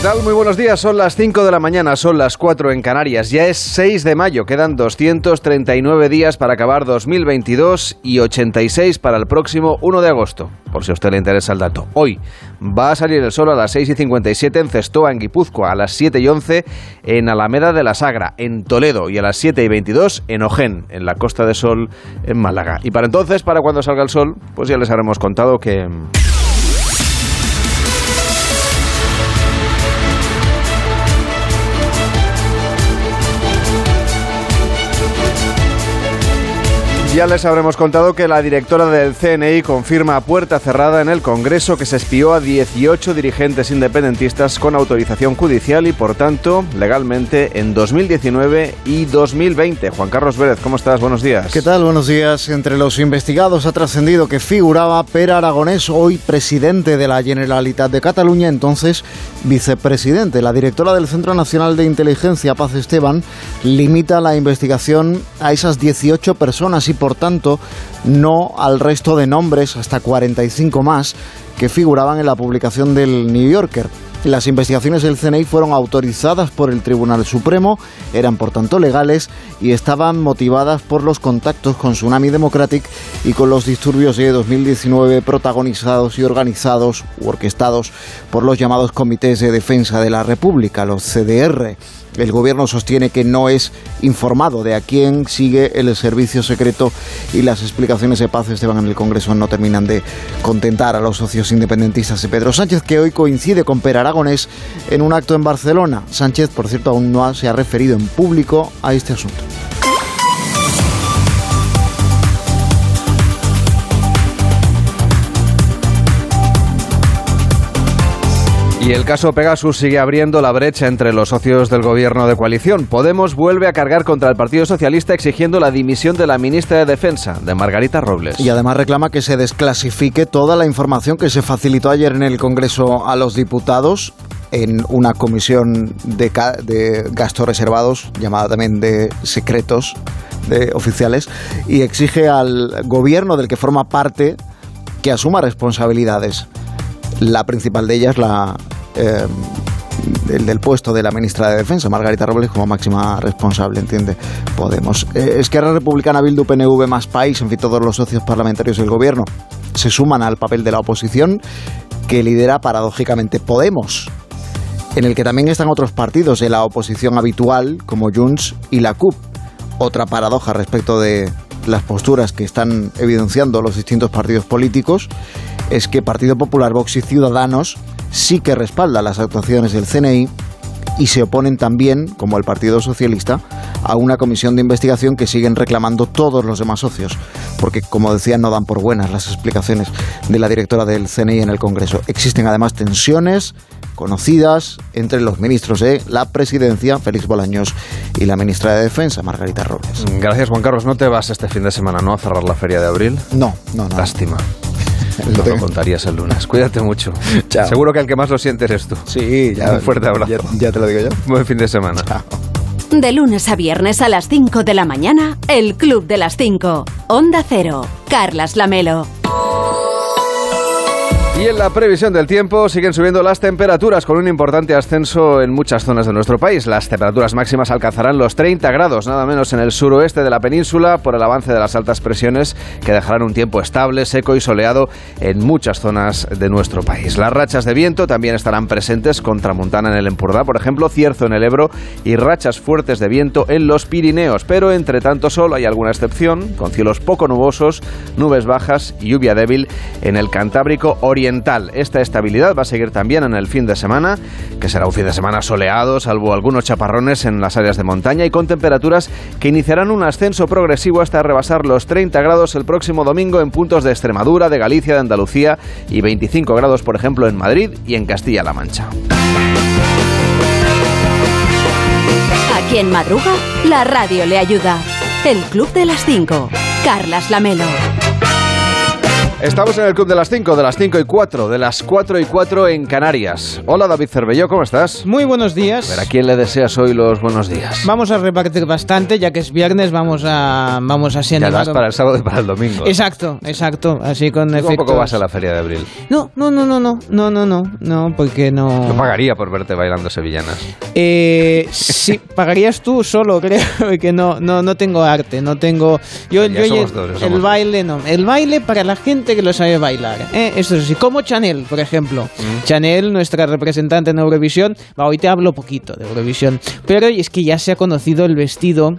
¿Qué tal? Muy buenos días. Son las 5 de la mañana, son las 4 en Canarias. Ya es 6 de mayo. Quedan 239 días para acabar 2022 y 86 para el próximo 1 de agosto. Por si a usted le interesa el dato. Hoy va a salir el sol a las 6 y 57 en Cestoa, en Guipúzcoa, a las 7 y 11 en Alameda de la Sagra, en Toledo, y a las 7 y 22 en Ojén, en la Costa de Sol, en Málaga. Y para entonces, para cuando salga el sol, pues ya les habremos contado que... Ya les habremos contado que la directora del CNI confirma a puerta cerrada en el Congreso que se espió a 18 dirigentes independentistas con autorización judicial y, por tanto, legalmente en 2019 y 2020. Juan Carlos Vélez, ¿cómo estás? Buenos días. ¿Qué tal? Buenos días. Entre los investigados ha trascendido que figuraba Per Aragonés, hoy presidente de la Generalitat de Cataluña, entonces vicepresidente. La directora del Centro Nacional de Inteligencia, Paz Esteban, limita la investigación a esas 18 personas y por tanto no al resto de nombres, hasta 45 más, que figuraban en la publicación del New Yorker. Las investigaciones del CNI fueron autorizadas por el Tribunal Supremo, eran por tanto legales y estaban motivadas por los contactos con Tsunami Democratic y con los disturbios de 2019 protagonizados y organizados u orquestados por los llamados Comités de Defensa de la República, los CDR. El gobierno sostiene que no es informado de a quién sigue el servicio secreto y las explicaciones de Paz Esteban en el Congreso no terminan de contentar a los socios independentistas de Pedro Sánchez, que hoy coincide con Per Aragonés en un acto en Barcelona. Sánchez, por cierto, aún no se ha referido en público a este asunto. Y el caso Pegasus sigue abriendo la brecha entre los socios del gobierno de coalición. Podemos vuelve a cargar contra el Partido Socialista exigiendo la dimisión de la ministra de Defensa, de Margarita Robles. Y además reclama que se desclasifique toda la información que se facilitó ayer en el Congreso a los diputados en una comisión de, de gastos reservados, llamada también de secretos de oficiales, y exige al gobierno del que forma parte que asuma responsabilidades. La principal de ellas, la, eh, el del puesto de la ministra de Defensa, Margarita Robles, como máxima responsable, entiende Podemos. Eh, Esquerra Republicana, Bildu, PNV, Más País, en fin, todos los socios parlamentarios del gobierno se suman al papel de la oposición que lidera paradójicamente Podemos, en el que también están otros partidos de la oposición habitual, como Junts y la CUP. Otra paradoja respecto de las posturas que están evidenciando los distintos partidos políticos es que Partido Popular, Vox y Ciudadanos sí que respaldan las actuaciones del CNI y se oponen también, como el Partido Socialista, a una comisión de investigación que siguen reclamando todos los demás socios, porque, como decía, no dan por buenas las explicaciones de la directora del CNI en el Congreso. Existen además tensiones conocidas entre los ministros de la presidencia, Félix Bolaños, y la ministra de Defensa, Margarita Robles. Gracias, Juan Carlos. ¿No te vas este fin de semana, no, a cerrar la feria de abril? No, no, no. Lástima. No lo contarías el lunes. Cuídate mucho. Chao. Seguro que el que más lo siente eres tú. Sí, ya. Un fuerte abrazo. Ya, ya te lo digo yo. Buen fin de semana. Chao. De lunes a viernes a las 5 de la mañana, El Club de las 5. Onda Cero. Carlas Lamelo. Y en la previsión del tiempo siguen subiendo las temperaturas con un importante ascenso en muchas zonas de nuestro país. Las temperaturas máximas alcanzarán los 30 grados, nada menos en el suroeste de la península, por el avance de las altas presiones que dejarán un tiempo estable, seco y soleado en muchas zonas de nuestro país. Las rachas de viento también estarán presentes con tramontana en el Empordà, por ejemplo, cierzo en el Ebro y rachas fuertes de viento en los Pirineos. Pero entre tanto sol hay alguna excepción, con cielos poco nubosos, nubes bajas y lluvia débil en el Cantábrico Oriental. Esta estabilidad va a seguir también en el fin de semana, que será un fin de semana soleado, salvo algunos chaparrones en las áreas de montaña y con temperaturas que iniciarán un ascenso progresivo hasta rebasar los 30 grados el próximo domingo en puntos de Extremadura, de Galicia, de Andalucía y 25 grados, por ejemplo, en Madrid y en Castilla-La Mancha. Aquí en Madruga, la radio le ayuda. El Club de las 5. Carlas Lamelo. Estamos en el Club de las 5, de las 5 y 4, de las 4 y 4 en Canarias. Hola David Cervelló, ¿cómo estás? Muy buenos días. ¿a quién le deseas hoy los buenos días? Vamos a repartir bastante, ya que es viernes, vamos a vamos así Ya das para el sábado y para el domingo. Exacto, exacto, así con efectos. poco vas a la feria de abril? No, no, no, no, no, no, no, no, no, porque no... Yo pagaría por verte bailando sevillanas. Eh, sí, pagarías tú solo, creo, que no, no, no tengo arte, no tengo... Yo, yo, el baile, no. El baile para la gente que lo sabe bailar. ¿eh? Esto es así. Como Chanel, por ejemplo. Mm. Chanel, nuestra representante en Eurovisión. hoy te hablo poquito de Eurovisión. Pero es que ya se ha conocido el vestido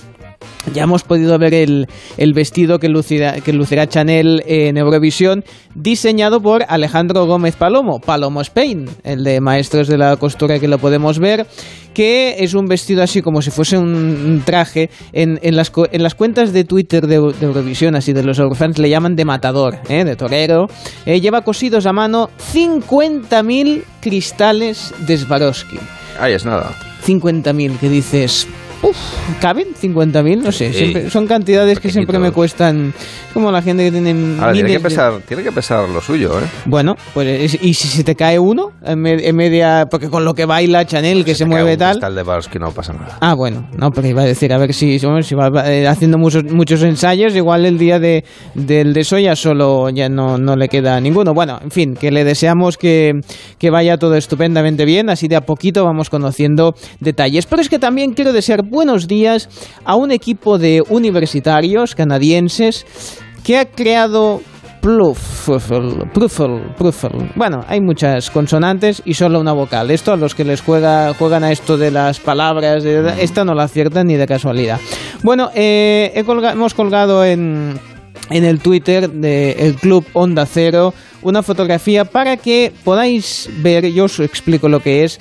ya hemos podido ver el, el vestido que lucirá, que lucirá Chanel en Eurovisión, diseñado por Alejandro Gómez Palomo, Palomo Spain, el de Maestros de la Costura que lo podemos ver, que es un vestido así como si fuese un traje. En, en, las, en las cuentas de Twitter de, Eurovisión, así de los Eurofans, le llaman de matador, ¿eh? de torero. Eh, lleva cosidos a mano 50.000 cristales de Swarovski. Ahí es nada. 50.000, que dices, Uf, ¿caben 50.000? No sé, son cantidades que siempre me cuestan como la gente que tiene Ahora, tiene que, pesar, tiene que pesar lo suyo, ¿eh? Bueno, pues y si se te cae uno en, media... Porque con lo que baila Chanel, que se, mueve tal... tal de que no pasa nada. Ah, bueno, no, pero iba a decir, a ver si, si va eh, haciendo muchos, muchos ensayos, igual el día de, del de Soya solo ya no, no le queda ninguno. Bueno, en fin, que le deseamos que, que vaya todo estupendamente bien, así de a poquito vamos conociendo detalles. Pero es que también quiero desear buenos días a un equipo de universitarios canadienses que ha creado Pluffle, Bueno, hay muchas consonantes y solo una vocal. Esto a los que les juega, juegan a esto de las palabras, esta no la aciertan ni de casualidad. Bueno, eh, hemos colgado en, en el Twitter del Club Onda Cero una fotografía para que podáis ver, yo os explico lo que es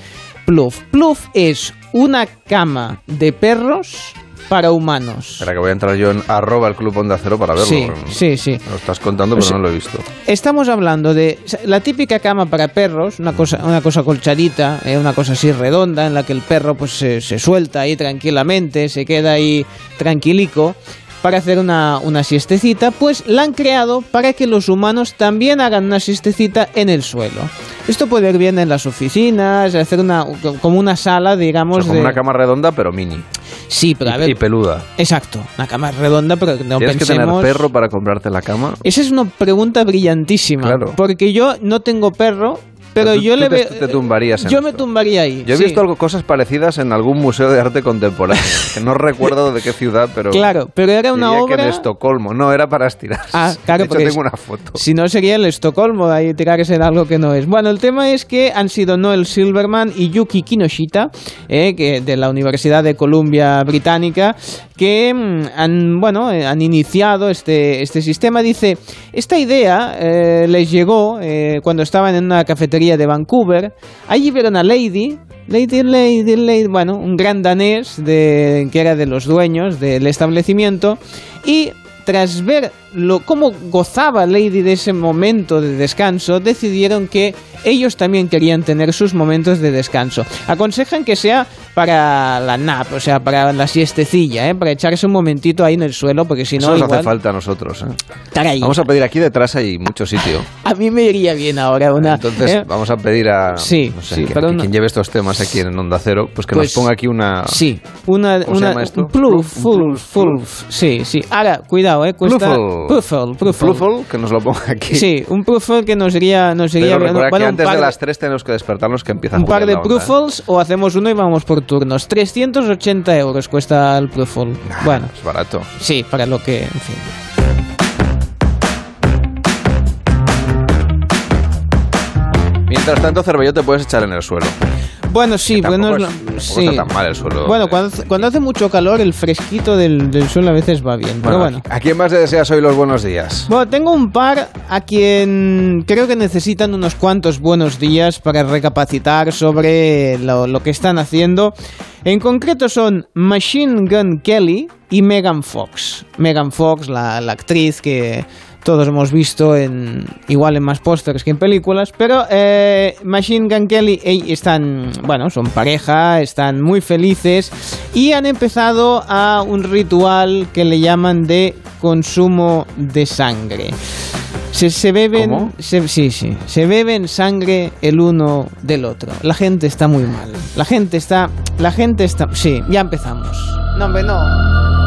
Pluff. Pluff es una cama de perros para humanos. Espera que voy a entrar yo en arroba el Club Onda Cero para verlo. Sí, sí, sí. Lo estás contando, pero no lo he visto. Estamos hablando de la típica cama para perros, una cosa, una cosa colchadita, eh, una cosa así redonda, en la que el perro pues se, se suelta ahí tranquilamente, se queda ahí tranquilico para hacer una, una siestecita, pues la han creado para que los humanos también hagan una siestecita en el suelo. Esto puede ir bien en las oficinas, hacer una como una sala, digamos. como una cama redonda, pero mini. Sí, pero a ver. Y peluda. Exacto, una cama redonda, pero no ¿Tienes que tener perro para comprarte la cama? Esa es una pregunta brillantísima. Claro. Porque yo no tengo perro, pero yo le veo. Te, tumbarías Yo me tumbaría ahí. Yo he visto algo, cosas parecidas en algún museo de arte contemporáneo. que no recuerdo de qué ciudad, pero. Claro, pero era una obra. que en Estocolmo. No, era para estirar. Ah, claro, de hecho, tengo una foto. Si no sería el Estocolmo, ahí tirarse en algo que no es. Bueno, el tema es que han sido Noel Silverman y Yuki Kinoshita, eh, que de la Universidad de Columbia Británica, que mm, han, bueno, eh, han iniciado este, este sistema. Dice, esta idea eh, les llegó eh, cuando estaban en una cafetería de Vancouver. Allí vieron a Lady, Lady, Lady, Lady, bueno, un gran danés que era de los dueños del establecimiento y tras ver lo, cómo gozaba Lady de ese momento de descanso, decidieron que ellos también querían tener sus momentos de descanso. Aconsejan que sea para la nap, o sea, para la siestecilla, ¿eh? para echarse un momentito ahí en el suelo, porque si no. Eso nos hace falta a nosotros. ¿eh? Vamos a pedir aquí detrás hay mucho sitio. a mí me iría bien ahora una. Entonces ¿eh? vamos a pedir a. Sí, sí, quien lleve estos temas aquí en Onda Cero, pues que nos pues ponga aquí una. Sí, una. ¿Cómo una se llama esto? full, full, Sí, sí. Ahora, cuidado, ¿eh? Cuesta. Pluffle. que nos lo ponga aquí. Sí, un Pluffle que nos iría. Nos iría Pero bueno, que antes de las tres tenemos que despertarnos que empieza Un par de Pluffles o hacemos uno y vamos por turnos. 380 euros cuesta el Profol. bueno, es barato. Sí, para lo que, en fin. Mientras tanto, Cervello te puedes echar en el suelo. Bueno, sí, bueno, sí. Está tan mal el suelo. Bueno, cuando, hace mucho calor, el fresquito del, suelo a veces va bien. pero bueno. ¿A quién más le deseas hoy los buenos días? Bueno, tengo un par a quien creo que necesitan unos cuantos buenos días para recapacitar sobre lo, lo que están haciendo. En concreto son Machine Gun Kelly y Megan Fox. Megan Fox, la, la actriz que todos hemos visto en igual en más pósters que en películas, pero eh, Machine Gun Kelly están, bueno, son pareja, están muy felices y han empezado a un ritual que le llaman de consumo de sangre. Se, se beben, se- sí, sí, se beben sangre el uno del otro. La gente está muy mal. La gente está, la gente está, sí, ya empezamos. No, hombre, no.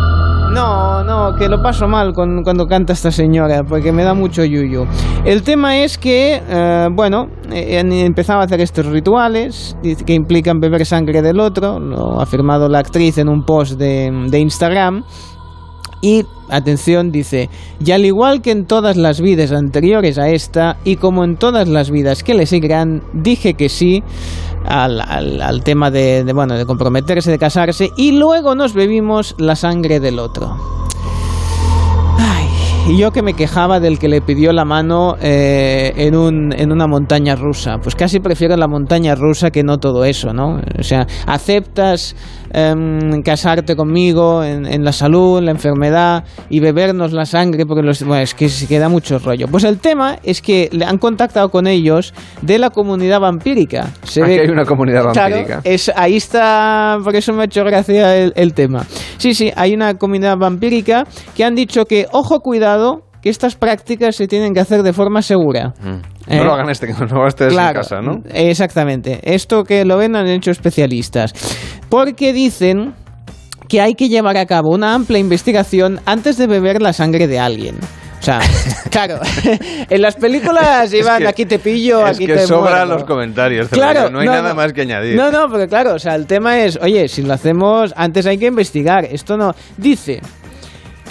No, no, que lo paso mal con, cuando canta esta señora, porque me da mucho yuyu. El tema es que, eh, bueno, eh, han empezado a hacer estos rituales que implican beber sangre del otro, lo ha afirmado la actriz en un post de Instagram. Y, atención, dice, y al igual que en todas las vidas anteriores a esta, y como en todas las vidas que le seguirán, dije que sí al, al- al tema de, de, bueno, de comprometerse, de casarse, y luego nos bebimos la sangre del otro. Ay, y yo que me quejaba del que le pidió la mano eh, en, un, en una montaña rusa. Pues casi prefiero la montaña rusa que no todo eso, ¿no? O sea, aceptas em, casarte conmigo en, en la salud, en la enfermedad y bebernos la sangre porque los, bueno, es que se queda mucho rollo. Pues el tema es que le han contactado con ellos de la comunidad vampírica. Se Aquí ve- hay una comunidad vampírica. Claro, es, ahí está, por eso me ha hecho gracia el, el tema. Sí, sí, hay una comunidad vampírica que han dicho que, ojo, cuidado, que estas prácticas se tienen que hacer de forma segura. Mm. Eh, No lo hagan este, que no lo estés en casa, ¿no? Exactamente. Esto que lo ven han hecho especialistas. Porque dicen que hay que llevar a cabo una amplia investigación antes de beber la sangre de alguien. O sea, claro, en las películas iban que- aquí te pillo, es aquí que te sobran los comentarios. Claro, no hay nada más que añadir. No, no, porque claro, o sea, el tema es, oye, si lo hacemos, antes hay que investigar. Esto no. Dice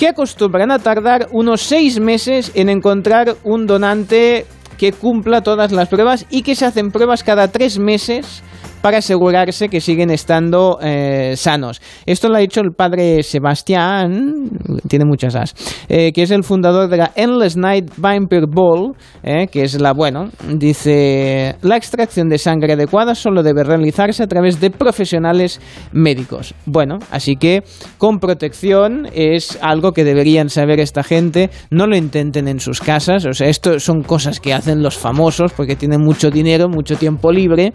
que acostumbran a tardar unos seis meses en encontrar un donante que cumpla todas las pruebas y que se hacen pruebas cada tres meses para asegurarse que siguen estando eh, sanos. Esto lo ha dicho el padre Sebastián, tiene muchas as, eh, que es el fundador de la Endless Night Vampire Ball, eh, que es la, bueno, dice, la extracción de sangre adecuada solo debe realizarse a través de profesionales médicos. Bueno, así que con protección es algo que deberían saber esta gente, no lo intenten en sus casas, o sea, esto son cosas que hacen los famosos porque tienen mucho dinero, mucho tiempo libre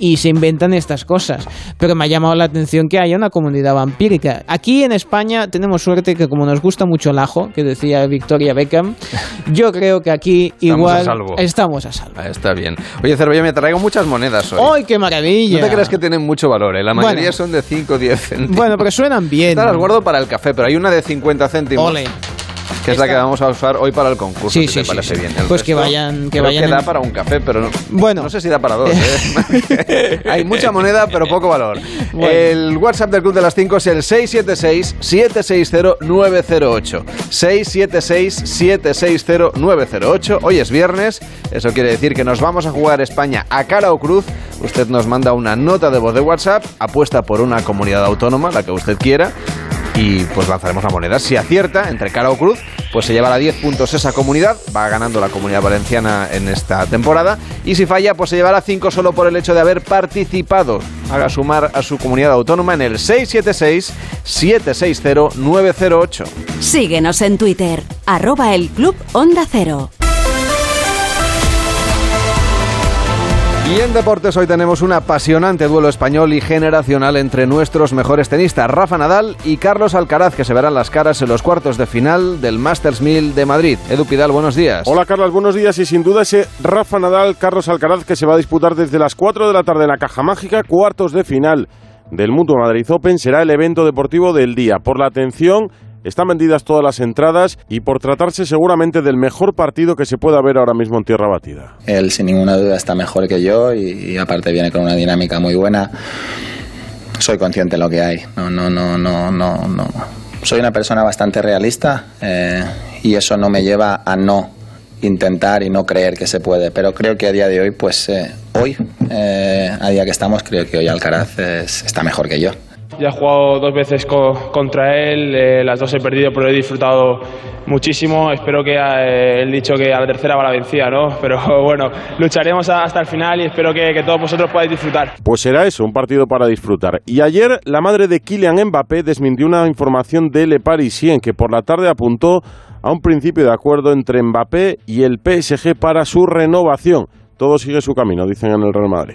y se inventan estas cosas. Pero me ha llamado la atención que haya una comunidad vampírica. Aquí en España tenemos suerte que como nos gusta mucho el ajo, que decía Victoria Beckham, yo creo que aquí Estamos igual a salvo. estamos a salvo. Ah, está bien. Oye, Cervella, me traigo muchas monedas hoy. ¡Ay, qué maravilla! No te creas que tienen mucho valor, ¿eh? La mayoría Bueno. son de 5 o 10 céntimos. Bueno, pero suenan bien. Estas las guardo para el café, pero hay una de 50 céntimos. Ole. Que es la que vamos a usar hoy para el concurso, Sí, si sí, te sí, parece sí. bien. El Pues que vayan- que creo vayan que da para un café, pero no, Bueno. no sé si da para dos. ¿eh? Hay mucha moneda, pero poco valor. Bueno. El WhatsApp del Club de las 5 es el 676-760-908. 676-760-908. Hoy es viernes, eso quiere decir que nos vamos a jugar España a cara o cruz. Usted nos manda una nota de voz de WhatsApp, apuesta por una comunidad autónoma, la que usted quiera y pues lanzaremos la moneda. Si acierta entre cara o cruz, pues se llevará 10 puntos esa comunidad, va ganando la comunidad valenciana en esta temporada. Y si falla, pues se llevará 5 solo por el hecho de haber participado. Haga sumar a su comunidad autónoma en el 676-760-908. Síguenos en Twitter, arroba el Club Onda Cero. Y en deportes hoy tenemos un apasionante duelo español y generacional entre nuestros mejores tenistas, Rafa Nadal y Carlos Alcaraz, que se verán las caras en los cuartos de final del Masters 1000 de Madrid. Edu Pidal, buenos días. Hola Carlos, buenos días y sin duda ese Rafa Nadal, Carlos Alcaraz que se va a disputar desde las 4 de la tarde en la Caja Mágica, cuartos de final del Mutuo Madrid Open, será el evento deportivo del día. Por la atención, están vendidas todas las entradas y por tratarse seguramente del mejor partido que se pueda ver ahora mismo en tierra batida. Él sin ninguna duda está mejor que yo y, aparte viene con una dinámica muy buena. Soy consciente de lo que hay. No, no, no, no, no. Soy una persona bastante realista eh, y eso no me lleva a no intentar y no creer que se puede. Pero creo que a día de hoy, pues eh, hoy, eh, a día que estamos, creo que hoy Alcaraz es- está mejor que yo. Ya he jugado dos veces co- contra él, eh, las dos he perdido, pero he disfrutado muchísimo. Espero que eh, el dicho que a la tercera va la vencida, ¿no? Pero bueno, lucharemos hasta el final y espero que, que todos vosotros podáis disfrutar. Pues será eso, un partido para disfrutar. Y ayer la madre de Kylian Mbappé desmintió una información de Le Parisien que por la tarde apuntó a un principio de acuerdo entre Mbappé y el PSG para su renovación. Todo sigue su camino, dicen en el Real Madrid.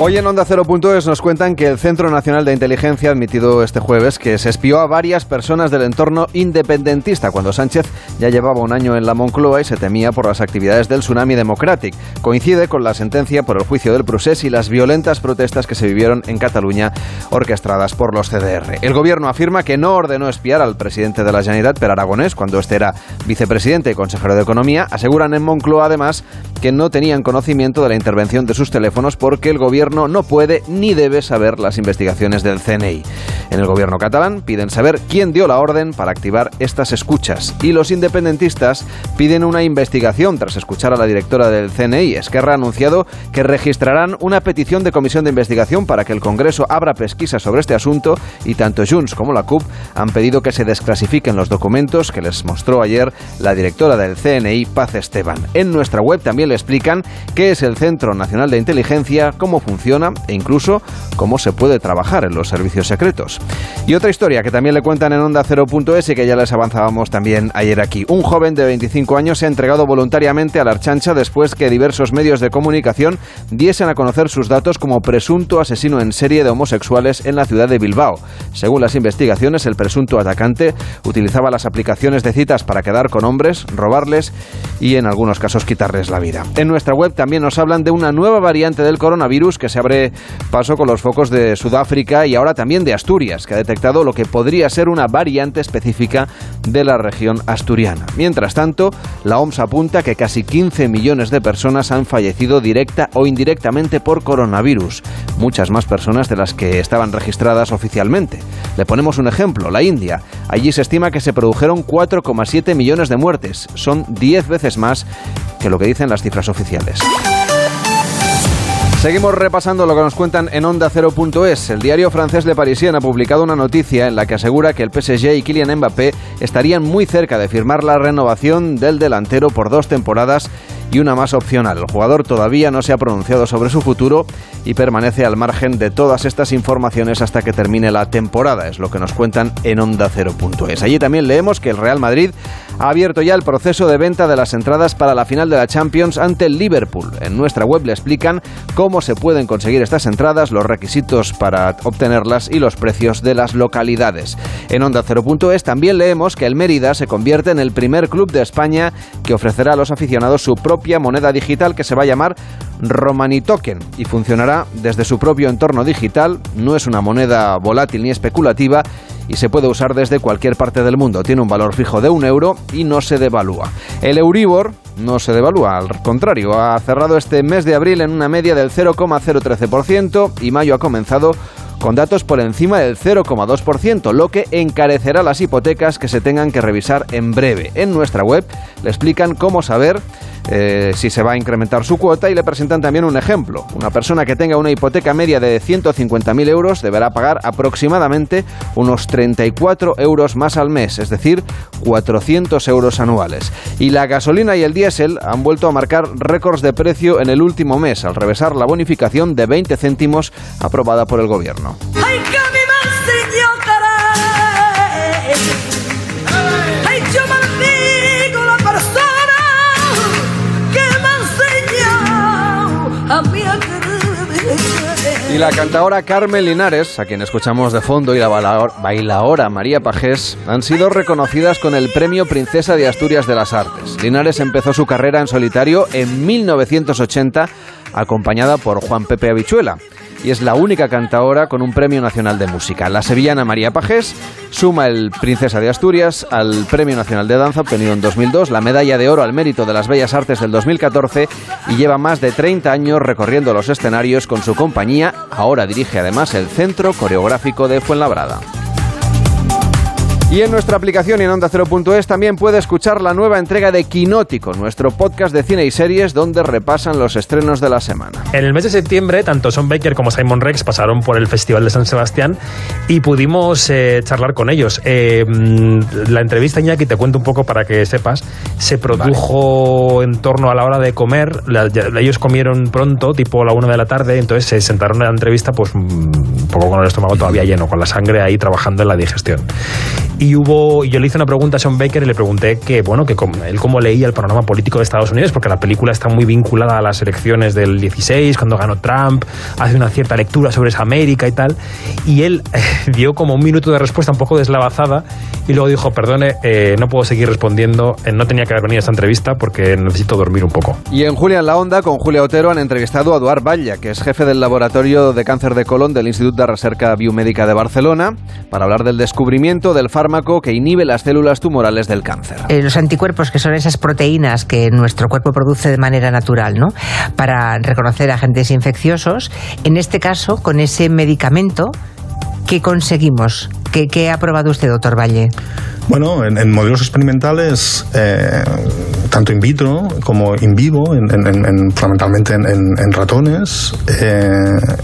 Hoy en Onda 0.es nos cuentan que el Centro Nacional de Inteligencia ha admitido este jueves que se espió a varias personas del entorno independentista cuando Sánchez ya llevaba un año en la Moncloa y se temía por las actividades del Tsunami Democratic. Coincide con la sentencia por el juicio del Procés y las violentas protestas que se vivieron en Cataluña orquestadas por los CDR. El gobierno afirma que no ordenó espiar al presidente de la Generalitat, Per Aragonés, cuando este era vicepresidente y consejero de Economía. Aseguran en Moncloa además que no tenían conocimiento de la intervención de sus teléfonos porque el gobierno no puede ni debe saber las investigaciones del CNI. En el gobierno catalán piden saber quién dio la orden para activar estas escuchas y los independentistas piden una investigación tras escuchar a la directora del CNI. Esquerra ha anunciado que registrarán una petición de comisión de investigación para que el Congreso abra pesquisa sobre este asunto y tanto Junts como la CUP han pedido que se desclasifiquen los documentos que les mostró ayer la directora del CNI, Paz Esteban. En nuestra web también le explican qué es el Centro Nacional de Inteligencia, cómo funciona funciona e incluso cómo se puede trabajar en los servicios secretos. Y otra historia que también le cuentan en Onda 0.es y que ya les avanzábamos también ayer aquí. Un joven de 25 años se ha entregado voluntariamente a la Archancha después que diversos medios de comunicación diesen a conocer sus datos como presunto asesino en serie de homosexuales en la ciudad de Bilbao. Según las investigaciones, el presunto atacante utilizaba las aplicaciones de citas para quedar con hombres, robarles y en algunos casos quitarles la vida. En nuestra web también nos hablan de una nueva variante del coronavirus se abre paso con los focos de Sudáfrica y ahora también de Asturias, que ha detectado lo que podría ser una variante específica de la región asturiana. Mientras tanto, la OMS apunta que casi 15 millones de personas han fallecido directa o indirectamente por coronavirus, muchas más personas de las que estaban registradas oficialmente. Le ponemos un ejemplo, la India. Allí se estima que se produjeron 4,7 millones de muertes, son 10 veces más que lo que dicen las cifras oficiales. Seguimos repasando lo que nos cuentan en Onda 0.es. El diario francés Le Parisien ha publicado una noticia en la que asegura que el PSG y Kylian Mbappé estarían muy cerca de firmar la renovación del delantero por dos temporadas y una más opcional. El jugador todavía no se ha pronunciado sobre su futuro y permanece al margen de todas estas informaciones hasta que termine la temporada, es lo que nos cuentan en Onda 0.es. Allí también leemos que el Real Madrid ha abierto ya el proceso de venta de las entradas para la final de la Champions ante el Liverpool. En nuestra web le explican cómo se pueden conseguir estas entradas, los requisitos para obtenerlas y los precios de las localidades. En Onda 0.es también leemos que el Mérida se convierte en el primer club de España que ofrecerá a los aficionados su moneda digital que se va a llamar Romani Token y funcionará desde su propio entorno digital. No es una moneda volátil ni especulativa y se puede usar desde cualquier parte del mundo. Tiene un valor fijo de un euro y no se devalúa. El Euribor no se devalúa, al contrario, ha cerrado este mes de abril en una media del 0,013% y mayo ha comenzado con datos por encima del 0,2%, lo que encarecerá las hipotecas que se tengan que revisar en breve. En nuestra web le explican cómo saber eh, si se va a incrementar su cuota y le presentan también un ejemplo. Una persona que tenga una hipoteca media de 150.000 euros deberá pagar aproximadamente unos 34 euros más al mes, es decir, 400 euros anuales. Y la gasolina y el diésel han vuelto a marcar récords de precio en el último mes, al revesar la bonificación de 20 céntimos aprobada por el gobierno. Y la cantadora Carmen Linares, a quien escuchamos de fondo, y la bailaora María Pajés han sido reconocidas con el Premio Princesa de Asturias de las Artes. Linares empezó su carrera en solitario en 1980, acompañada por Juan Pepe Habichuela y es la única cantadora con un premio nacional de música. La sevillana María Pajés suma el Princesa de Asturias al Premio Nacional de Danza obtenido en 2002, la medalla de oro al mérito de las Bellas Artes del 2014 y lleva más de 30 años recorriendo los escenarios con su compañía. Ahora dirige además el Centro Coreográfico de Fuenlabrada. Y en nuestra aplicación y en Onda 0.es también puede escuchar la nueva entrega de Quinótico, nuestro podcast de cine y series donde repasan los estrenos de la semana. En el mes de septiembre, tanto Son Baker como Simon Rex pasaron por el Festival de San Sebastián y pudimos eh, charlar con ellos. Eh, la entrevista, Iñaki, te cuento un poco para que sepas, se produjo en torno a la hora de comer. ellos comieron pronto, tipo la una de la tarde, entonces se sentaron en la entrevista pues un poco con el estómago todavía lleno, con la sangre ahí trabajando en la digestión. Y hubo yo le hice una pregunta a Sean Baker y le pregunté que bueno que él cómo leía el panorama político de Estados Unidos porque la película está muy vinculada a las elecciones del 16 cuando ganó Trump hace una cierta lectura sobre esa América y tal y él dio como un minuto de respuesta un poco deslavazada y luego dijo perdone eh, no puedo seguir respondiendo eh, no tenía que haber venido a esta entrevista porque necesito dormir un poco y en Julia en la Onda con Julia Otero han entrevistado a Eduard Valla que es jefe del laboratorio de cáncer de colon del Instituto de Recerca Biomédica de Barcelona para hablar del descubrimiento del fármaco que inhibe las células tumorales del cáncer. Eh, los anticuerpos, que son esas proteínas que nuestro cuerpo produce de manera natural, ¿no? Para reconocer agentes infecciosos, en este caso, con ese medicamento, ¿qué conseguimos? ¿Qué, ha probado usted, doctor Valle? Bueno, en, modelos experimentales, eh, tanto in vitro como in vivo, en, fundamentalmente en, ratones, eh,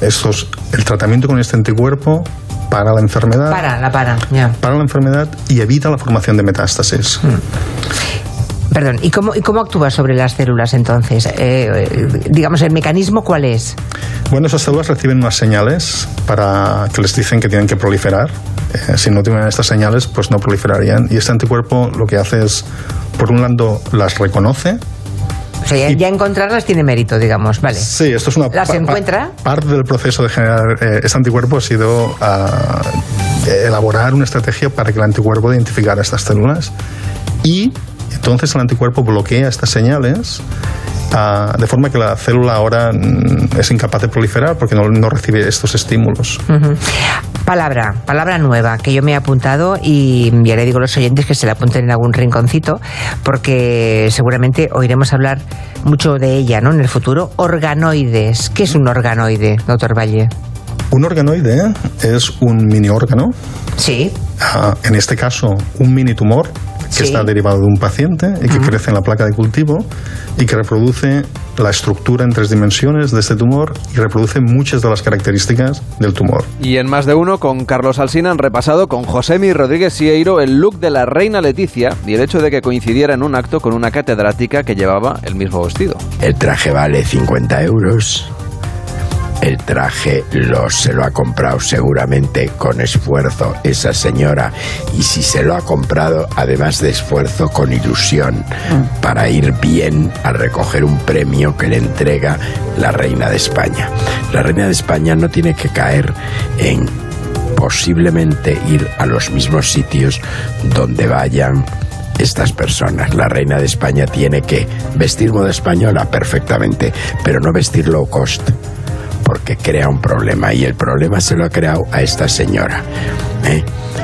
estos, el tratamiento con este anticuerpo para la enfermedad. Para, la para, Para la enfermedad y evita la formación de metástasis. Hmm. Perdón, ¿y cómo, ¿y cómo actúa sobre las células entonces? Eh, eh, digamos, ¿el mecanismo cuál es? Bueno, esas células reciben unas señales para que les dicen que tienen que proliferar. Eh, si no tienen estas señales, pues no proliferarían. Y este anticuerpo lo que hace es, por un lado, las reconoce o sea, ya, encontrarlas tiene mérito, digamos, vale. Sí, esto es una ¿Las encuentra? parte del proceso de generar eh, este anticuerpo ha sido ah, elaborar una estrategia para que el anticuerpo identificara estas células y entonces el anticuerpo bloquea estas señales ah, de forma que la célula ahora mm, es incapaz de proliferar porque no, no recibe estos estímulos. Palabra, palabra nueva que yo me he apuntado y ya le digo a los oyentes que se la apunten en algún rinconcito porque seguramente oiremos hablar mucho de ella ¿no? en el futuro. Organoides. ¿Qué es un organoide, doctor Valle? Un organoide es un mini órgano. Sí. Ah, en este caso, un mini tumor que está derivado de un paciente y que crece en la placa de cultivo y que reproduce la estructura en tres dimensiones de este tumor y reproduce muchas de las características del tumor. Y en más de uno, con Carlos Alsina han repasado con Josemi Rodríguez Sieiro el look de la reina Leticia y el hecho de que coincidiera en un acto con una catedrática que llevaba el mismo vestido. El traje vale 50 euros el traje lo, se lo ha comprado seguramente con esfuerzo esa señora y si se lo ha comprado además de esfuerzo con ilusión mm. para ir bien a recoger un premio que le entrega la reina de España. La reina de España no tiene que caer en posiblemente ir a los mismos sitios donde vayan estas personas. La reina de España tiene que vestir moda española perfectamente, pero no vestir low cost porque crea un problema y el problema se lo ha creado a esta señora. ¿eh?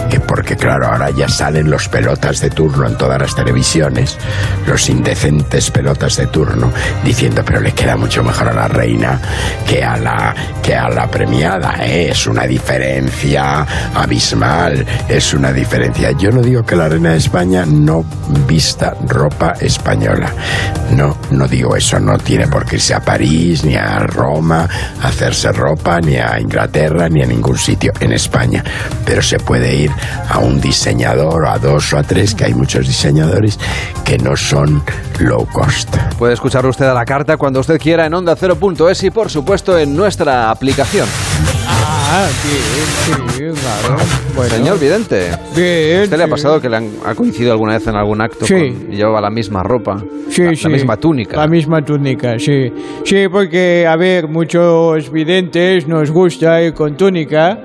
Que porque claro, ahora ya salen los pelotas de turno en todas las televisiones, los indecentes pelotas de turno, diciendo, pero le queda mucho mejor a la reina que a la, que a la premiada, ¿eh? es una diferencia abismal, es una diferencia. Yo no digo que la reina de España no vista ropa española, no, no digo eso, no tiene por qué irse a París, ni a Roma, a hacerse ropa, ni a Inglaterra, ni a ningún sitio en España, pero se puede ir a un diseñador, a dos o a tres, que hay muchos diseñadores que no son low cost. Puede escuchar usted a la carta cuando usted quiera en onda 0.es y por supuesto en nuestra aplicación. Ah, sí, sí, claro. Bueno. Señor Vidente. Bien. ¿Usted le ha pasado que le han, ha coincidido alguna vez en algún acto sí. y llevaba la misma ropa? Sí, la, sí. La misma túnica. La misma túnica, sí. Sí, porque, a ver, muchos videntes nos gusta ir con túnica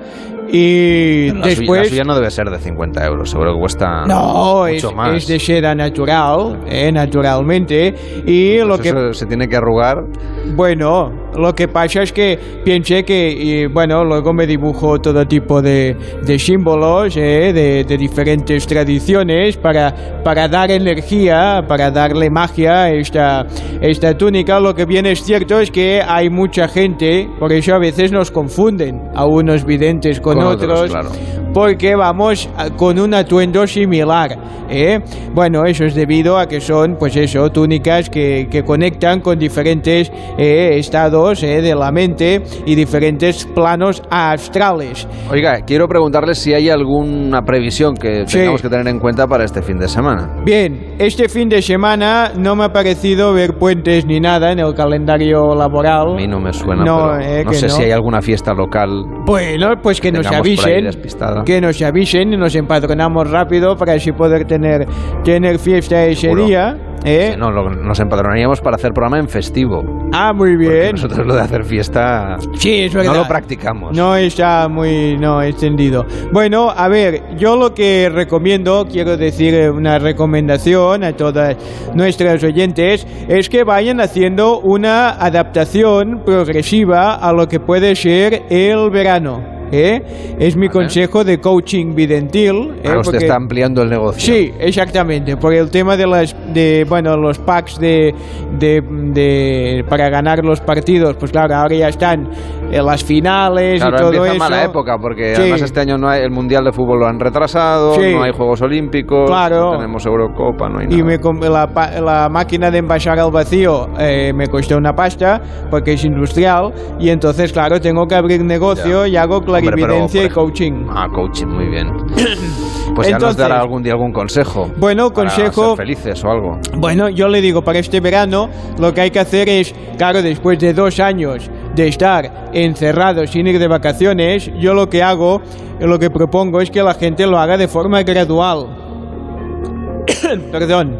y después... la suya no debe ser de 50 euros, seguro que cuesta no, mucho es, más. es de seda natural, eh, naturalmente. Y pues lo que... se tiene que arrugar. Bueno, lo que pasa es que pensé que, y, bueno, luego me dibujo todo tipo de, de símbolos, eh, de, de, diferentes tradiciones para, para dar energía, para darle magia a esta, esta túnica. Lo que bien es cierto es que hay mucha gente, por eso a veces nos confunden a unos videntes con, con otros, otros claro. porque vamos con un atuendo similar. ¿eh? Bueno, eso es debido a que son, pues eso, túnicas que, que conectan con diferentes eh, estados eh, de la mente y diferentes planos astrales. Oiga, quiero preguntarle si hay alguna previsión que Sí. tengamos que tener en cuenta para este fin de semana. Bien, este fin de semana no me ha parecido ver puentes ni nada en el calendario laboral. A mí no me suena, No, pero eh, no sé no. si hay alguna fiesta local. Bueno, pues que nos Avisen, que nos avisen y nos empadronamos rápido para así poder tener, tener fiesta ese Seguro. día. ¿eh? No, lo- nos empadronaríamos para hacer programa en festivo. Ah, muy bien. Nosotros lo de hacer fiesta Sí, es verdad. no lo practicamos. No está muy no extendido. Bueno, a ver, yo lo que recomiendo, quiero decir una recomendación a todas nuestras oyentes, es que vayan haciendo una adaptación progresiva a lo que puede ser el verano. ¿Eh? Es mi consejo de coaching videntil. ¿eh? Ah, usted Porque- está ampliando el negocio. Sí, exactamente, por el tema de las de bueno, los packs de, de, de- para ganar los partidos, pues claro, ahora ya están en las finales Claro, y todo empieza eso. mala época porque Sí. además este año no hay el Mundial de Fútbol lo han retrasado, Sí. no hay Juegos Olímpicos, Claro. no tenemos Eurocopa, no hay nada. Y me la, la máquina de envasar al vacío eh, me costó una pasta porque es industrial y entonces, claro, tengo que abrir negocio y hago Hombre, pero, clarividencia por y coaching. Ah, coaching, muy bien. Pues ya nos dará algún día algún consejo. Bueno, para consejo- ser felices o algo. Bueno, yo le digo, para este verano lo que hay que hacer es, claro, después de dos años de estar encerrados sin ir de vacaciones, yo lo que hago, lo que propongo es que la gente lo haga de forma gradual. Perdón.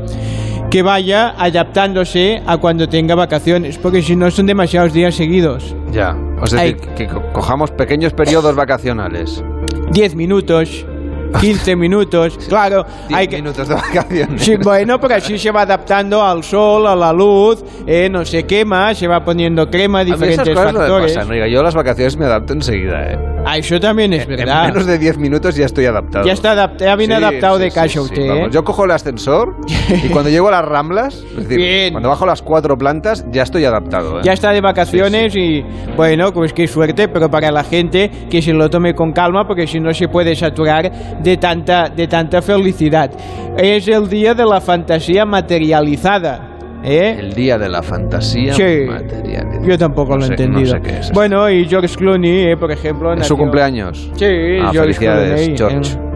Que vaya adaptándose a cuando tenga vacaciones, porque si no son demasiados días seguidos. Ya. O sea, Ay. que, que co- cojamos pequeños periodos vacacionales. 10 minutos, 15 minutos, claro. 10 hay que, minutos de vacaciones. Sí, bueno, pero así se va adaptando al sol, a la luz, eh, no se quema, se va poniendo crema, A mí esas diferentes cosas no me factores. pasan. Oiga, yo las vacaciones me adapto enseguida, ¿eh? Ah, eso también es En verdad. menos de 10 minutos ya estoy adaptado. Ya está adaptado, ya viene Sí, adaptado sí, de casa sí, usted, vamos. ¿eh? Yo cojo el ascensor y cuando llego a las ramblas, es decir, Bien. cuando bajo las cuatro plantas, ya estoy adaptado. ¿eh? Ya está de vacaciones y bueno, pues qué suerte, pero para la gente que se lo tome con calma porque si no se puede saturar de tanta, de tanta felicidad. Es el día de la fantasía materializada. ¿Eh? El día de la fantasía Sí. material. Yo tampoco No lo he entendido. No sé es. Bueno, y George Clooney, eh, por ejemplo. ¿Es su nació- cumpleaños? Sí, Ah, George felicidades, Clooney. George.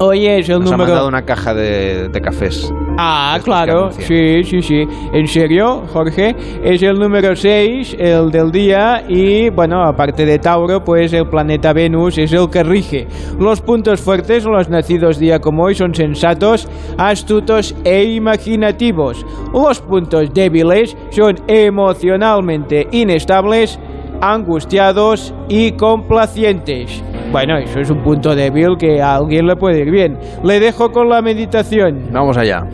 Oye, es el Nos ha número. mandado una caja de, de cafés. Ah, claro, sí, sí, sí. ¿En serio, Jorge? Es el número 6, el del día, y bueno, aparte de Tauro, pues el planeta Venus es el que rige. Los puntos fuertes, los nacidos día como hoy, son sensatos, astutos e imaginativos. Los puntos débiles son emocionalmente inestables, angustiados y complacientes. Bueno, eso es un punto débil que a alguien le puede ir bien. Le dejo con la meditación. Vamos allá.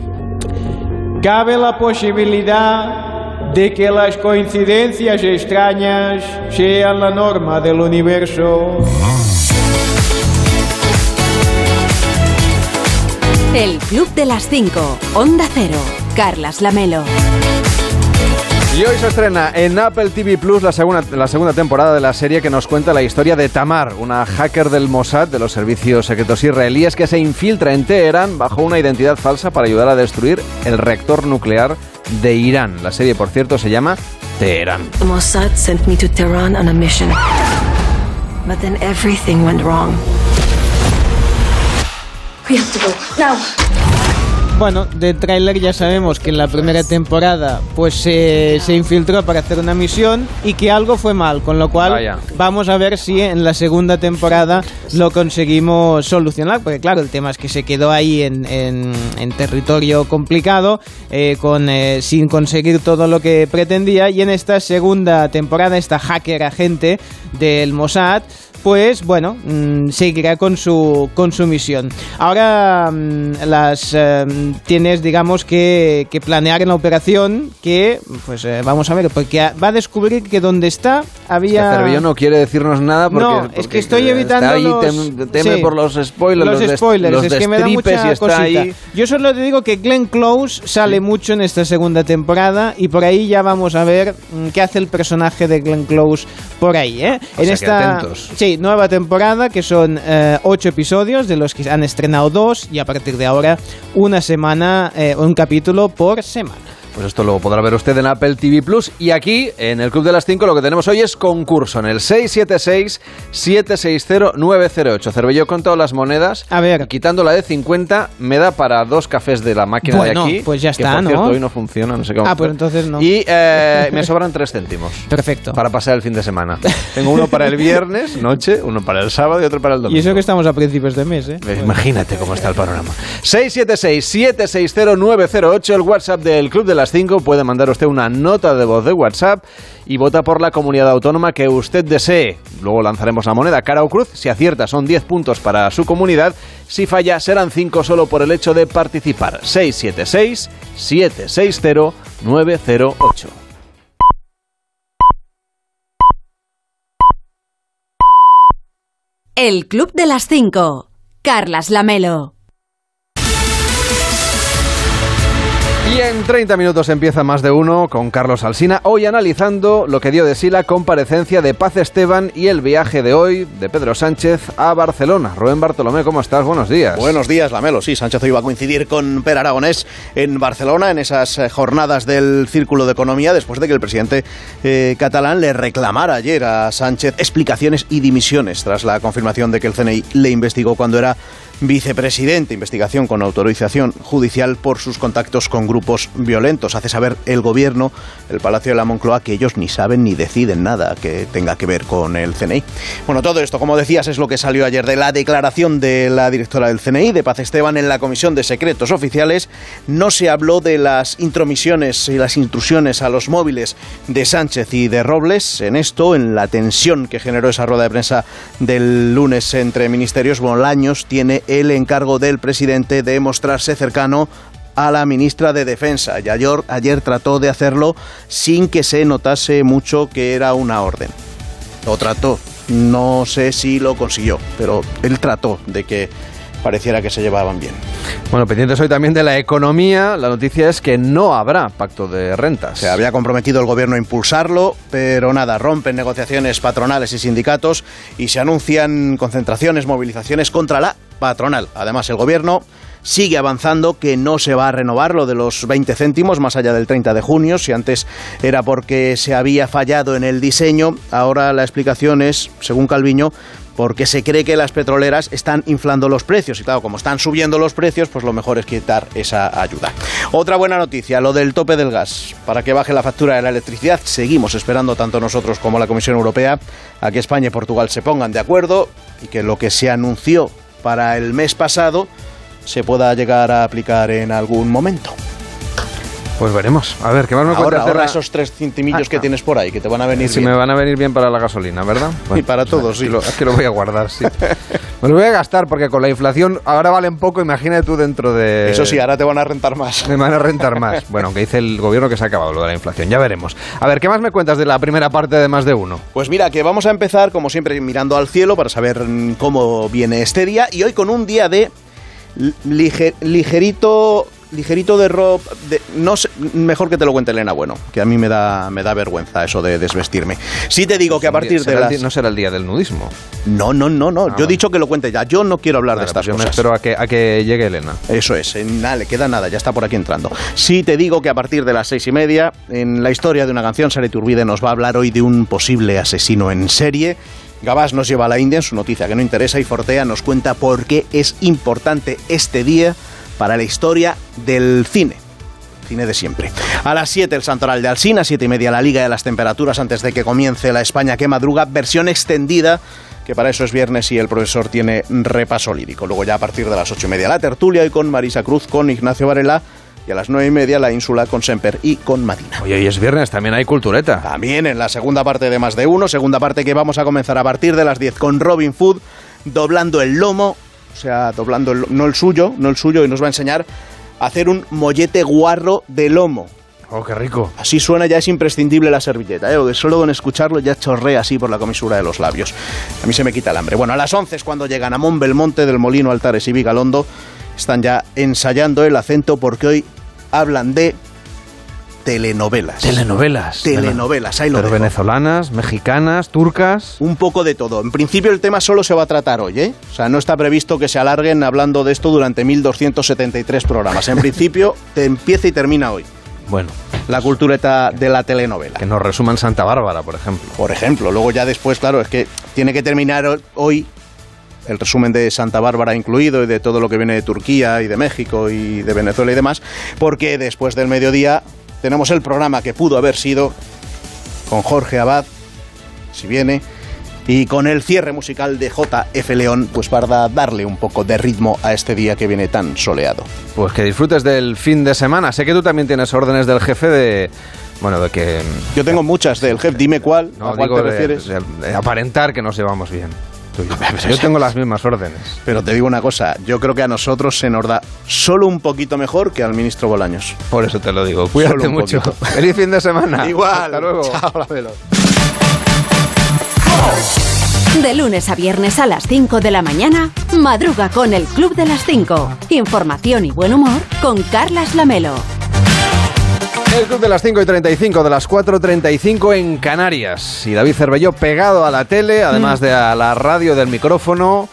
Cabe la posibilidad de que las coincidencias extrañas sean la norma del universo. El Club de las 5. Onda Cero. Carlas Lamelo. Y hoy se estrena en Apple TV Plus la segunda, la segunda temporada de la serie que nos cuenta la historia de Tamar, una hacker del Mossad de los servicios secretos israelíes que se infiltra en Teherán bajo una identidad falsa para ayudar a destruir el reactor nuclear de Irán. La serie, por cierto, se llama Teherán. Mossad sent me to Tehran on a mission. But then everything went wrong. We have to go. Now! Bueno, del tráiler ya sabemos que en la primera temporada pues se se infiltró para hacer una misión y que algo fue mal, con lo cual Vaya. vamos a ver si en la segunda temporada lo conseguimos solucionar, porque claro, el tema es que se quedó ahí en, en- en territorio complicado, eh, con, eh, sin conseguir todo lo que pretendía y en esta segunda temporada, esta hacker agente del Mossad, pues bueno, mm, seguirá con su, con su misión. Ahora mm, las eh, tienes, digamos, que, que planear en la operación que, pues eh, vamos a ver, porque va a descubrir que donde está había... El no quiere decirnos nada porque, No, es porque que estoy evitando ahí, los- tem- teme sí. por los spoilers, los, des- spoilers, los es que me da mucha cosita. ahí. Yo solo te digo que Glenn Close sale mucho en esta segunda temporada y por ahí ya vamos a ver mm, qué hace el personaje de Glenn Close por ahí, ¿eh? O en sea que esta atentos. sí nueva temporada que son eh, ocho episodios de los que han estrenado dos y a partir de ahora una semana, eh, un capítulo por semana. Pues esto lo podrá ver usted en Apple TV Plus. Y aquí, en el Club de las 5, lo que tenemos hoy es concurso en el 676-760-908. Cervelló con todas las monedas. A ver. Quitando la de 50, me da para dos cafés de la máquina Bueno, de aquí. pues ya que, está, por ¿no? cierto, hoy no funciona, no sé cómo. Ah, pues entonces no. Y eh, me sobran 3 céntimos. Perfecto. Para pasar el fin de semana. Tengo uno para el viernes, noche, uno para el sábado y otro para el domingo. Y eso que estamos a principios de mes, ¿eh? Eh, Imagínate cómo está el panorama. 676-760-908, el WhatsApp del Club de las 5. Puede mandar usted una nota de voz de WhatsApp y vota por la comunidad autónoma que usted desee. Luego lanzaremos la moneda cara o cruz. Si acierta son 10 puntos para su comunidad. Si falla serán 5 solo por el hecho de participar. 676-760-908. El Club de las 5. Carlas Lamelo. Y en 30 minutos empieza más de uno con Carlos Alsina, hoy analizando lo que dio de sí la comparecencia de Paz Esteban y el viaje de hoy de Pedro Sánchez a Barcelona. Rubén Bartolomé, ¿cómo estás? Buenos días. Buenos días, Lamelo. Sí, Sánchez hoy va a coincidir con Per Aragonés en Barcelona en esas eh, jornadas del Círculo de Economía después de que el presidente eh, catalán le reclamara ayer a Sánchez explicaciones y dimisiones tras la confirmación de que el CNI le investigó cuando era vicepresidente, investigación con autorización judicial por sus contactos con grupos violentos. Hace saber el gobierno, el Palacio de la Moncloa, que ellos ni saben ni deciden nada que tenga que ver con el CNI. Bueno, todo esto, como decías, es lo que salió ayer de la declaración de la directora del CNI, de Paz Esteban, en la Comisión de Secretos Oficiales. No se habló de las intromisiones y las intrusiones a los móviles de Sánchez y de Robles. En esto, en la tensión que generó esa rueda de prensa del lunes entre ministerios, Bolaños tiene el encargo del presidente de mostrarse cercano a la ministra de Defensa. Y ayer, ayer trató de hacerlo sin que se notase mucho que era una orden. Lo trató. No sé si lo consiguió, pero él trató de que pareciera que se llevaban bien. Bueno, pendientes hoy también de la economía, la noticia es que no habrá pacto de rentas. Se había comprometido el gobierno a impulsarlo, pero nada, rompen negociaciones patronales y sindicatos y se anuncian concentraciones, movilizaciones contra la patronal. Además, el gobierno sigue avanzando que no se va a renovar lo de los 20 céntimos más allá del 30 de junio. Si antes era porque se había fallado en el diseño, ahora la explicación es, según Calviño, porque se cree que las petroleras están inflando los precios y claro, como están subiendo los precios, pues lo mejor es quitar esa ayuda. Otra buena noticia, lo del tope del gas. Para que baje la factura de la electricidad, seguimos esperando tanto nosotros como la Comisión Europea a que España y Portugal se pongan de acuerdo y que lo que se anunció para el mes pasado se pueda llegar a aplicar en algún momento. Pues veremos. A ver, ¿qué más me Ahora, cuentas de ahora la- esos tres centimillos Ah, que ah. tienes por ahí, que te van a venir Si bien. me van a venir bien para la gasolina, ¿verdad? Y para todos, sí. Lo, es que lo voy a guardar, sí. me lo voy a gastar porque con la inflación ahora valen poco, imagínate tú dentro de... Eso sí, ahora te van a rentar más. Me van a rentar más. Bueno, aunque dice el gobierno que se ha acabado lo de la inflación, ya veremos. A ver, ¿qué más me cuentas de la primera parte de más de uno? Pues mira, que vamos a empezar, como siempre, mirando al cielo para saber cómo viene este día. Y hoy con un día de lige- ligerito ligerito de ropa de, no sé, mejor que te lo cuente Elena bueno que a mí me da me da vergüenza eso de desvestirme sí te digo que a partir de las No será el día del nudismo. no no no no yo vale. he dicho que lo cuente ya yo no quiero hablar de estas pues yo cosas espero a que, a que llegue Elena. eso es, en nada, le queda nada, ya está por aquí entrando. Sí te digo que a partir de las seis y media, en la historia de una canción, Sara Turbide nos va a hablar hoy de un posible asesino en serie. Gabás nos lleva a la India en su noticia que no interesa y Fortea nos cuenta por qué es importante este día para la historia del cine. Cine de siempre. A las 7 el Santoral de Alsina, 7 y media la Liga de las Temperaturas antes de que comience la España que madruga, versión extendida, que para eso es viernes y el profesor tiene repaso lírico. Luego ya a partir de las 8 y media la tertulia y con Marisa Cruz, con Ignacio Varela y a las 9 y media la ínsula con Semper y con Madina. Oye, hoy es viernes, también hay cultureta. También en la segunda parte de Más de Uno, segunda parte que vamos a comenzar a partir de las 10 con Robin Food, doblando el lomo, o sea, doblando el, no el suyo, no el suyo, y nos va a enseñar a hacer un mollete guarro de lomo. Oh, qué rico. Así suena, ya es imprescindible la servilleta, ¿eh? solo con escucharlo ya chorrea así por la comisura de los labios. A mí se me quita el hambre. Bueno, a las 11 es cuando llegan a Belmonte del Molino, Altares y Vigalondo. Están ya ensayando el acento porque hoy hablan de telenovelas. Telenovelas. Telenovelas, ahí lo Pero dejo. venezolanas, mexicanas, turcas. Un poco de todo. En principio el tema solo se va a tratar hoy, ¿eh? O sea, no está previsto que se alarguen hablando de esto durante 1273 programas. En principio te empieza y termina hoy. Bueno, La cultureta de la telenovela. que nos resuman Santa Bárbara, por ejemplo. Por ejemplo, luego ya después, claro, es que tiene que terminar ho- hoy el resumen de Santa Bárbara incluido y de todo lo que viene de Turquía y de México y de Venezuela y demás, porque después del mediodía tenemos el programa que pudo haber sido con Jorge Abad, si viene, y con el cierre musical de JF León, pues para darle un poco de ritmo a este día que viene tan soleado. Pues que disfrutes del fin de semana. Sé que tú también tienes órdenes del jefe de... Bueno, de que... Yo tengo muchas del jefe, dime cuál, No, a cuál digo te refieres. de- de aparentar que nos llevamos bien. Yo. Yo tengo las mismas órdenes. Pero te digo una cosa, yo creo que a nosotros se nos da solo un poquito mejor que al ministro Bolaños. Por eso te lo digo. Cuídate mucho. poquito. Feliz fin de semana. Igual. Hasta luego. Chao, Lamelo. De lunes a viernes a las 5 de la mañana, madruga con el Club de las 5. Información y buen humor con Carlas Lamelo. El club de las 5 y 35, de las 4.35 en Canarias. Y David Cervelló pegado a la tele, además de a la radio del micrófono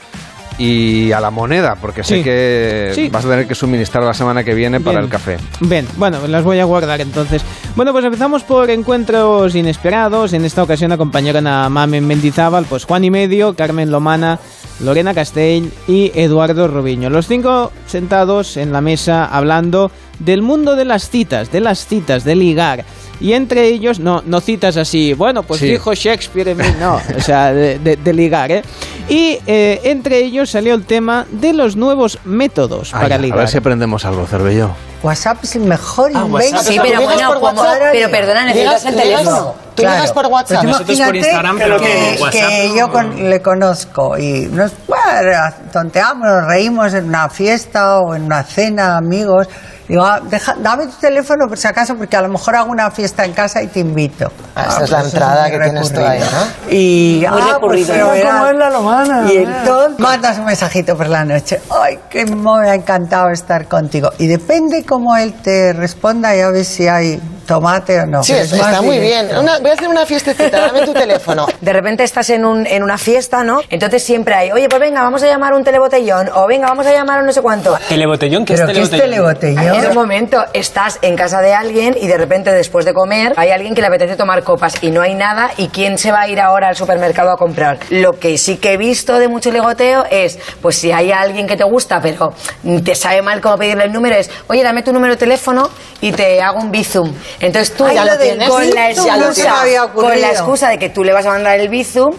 y a la moneda, porque sé Sí. que Sí. vas a tener que suministrar la semana que viene para el café. Bien, bueno, las voy a guardar entonces. Bueno, pues empezamos por encuentros inesperados. En esta ocasión acompañaron a Mamen Mendizábal, pues Juan y Medio, Carmen Lomana, Lorena Castell y Eduardo Robiño. Los cinco sentados en la mesa hablando del mundo de las citas, de las citas, de ligar. Y entre ellos, no, no citas así, bueno, pues Sí. dijo Shakespeare en mí, no, o sea, de, de- de ligar, ¿eh? Y eh, entre ellos salió el tema de los nuevos métodos Ay, para a ligar. ver si aprendemos algo, Cervelló. WhatsApp es el mejor Ah, invento. WhatsApp. Sí, pero bueno, por como- WhatsApp. pero perdona, necesitas el teléfono. Tú ligas por WhatsApp. Pero nosotros por Instagram, pero que, que WhatsApp que no- yo con- le conozco y nos bueno, tonteamos, nos reímos en una fiesta o en una cena, amigos. Digo, ah, deja- dame tu teléfono por si acaso, porque a lo mejor hago una fiesta en casa y te invito. Ah, esa es la pues entrada muy que tienes tú recurrido. ahí, ¿no? Y, Muy ah, pues recurrido. pero cómo es la lomana, Y entonces mandas un mensajito por la noche. Ay, que me ha encantado estar contigo. Y depende cómo él te responda, ya ves si hay tomate o no. Sí, Pero es está muy directo. bien. Una- voy a hacer una fiestecita, dame tu teléfono. De repente estás en, un, en una fiesta, ¿no? Entonces siempre hay, oye, pues venga, vamos a llamar un telebotellón, o venga, vamos a llamar un no sé cuánto. ¿Telebotellón? ¿Qué es ¿Pero qué es telebotellón? En un momento estás en casa de alguien y de repente después de comer hay alguien que le apetece tomar copas y no hay nada y quién se va a ir ahora al supermercado a comprar. Lo que sí que he visto de mucho legoteo es, pues si hay alguien que te gusta pero te sabe mal cómo pedirle el número es, oye, dame tu número de teléfono y te hago un bizum. Entonces tú Ay, ya lo tienes con la, con excusa de que tú le vas a mandar el bizum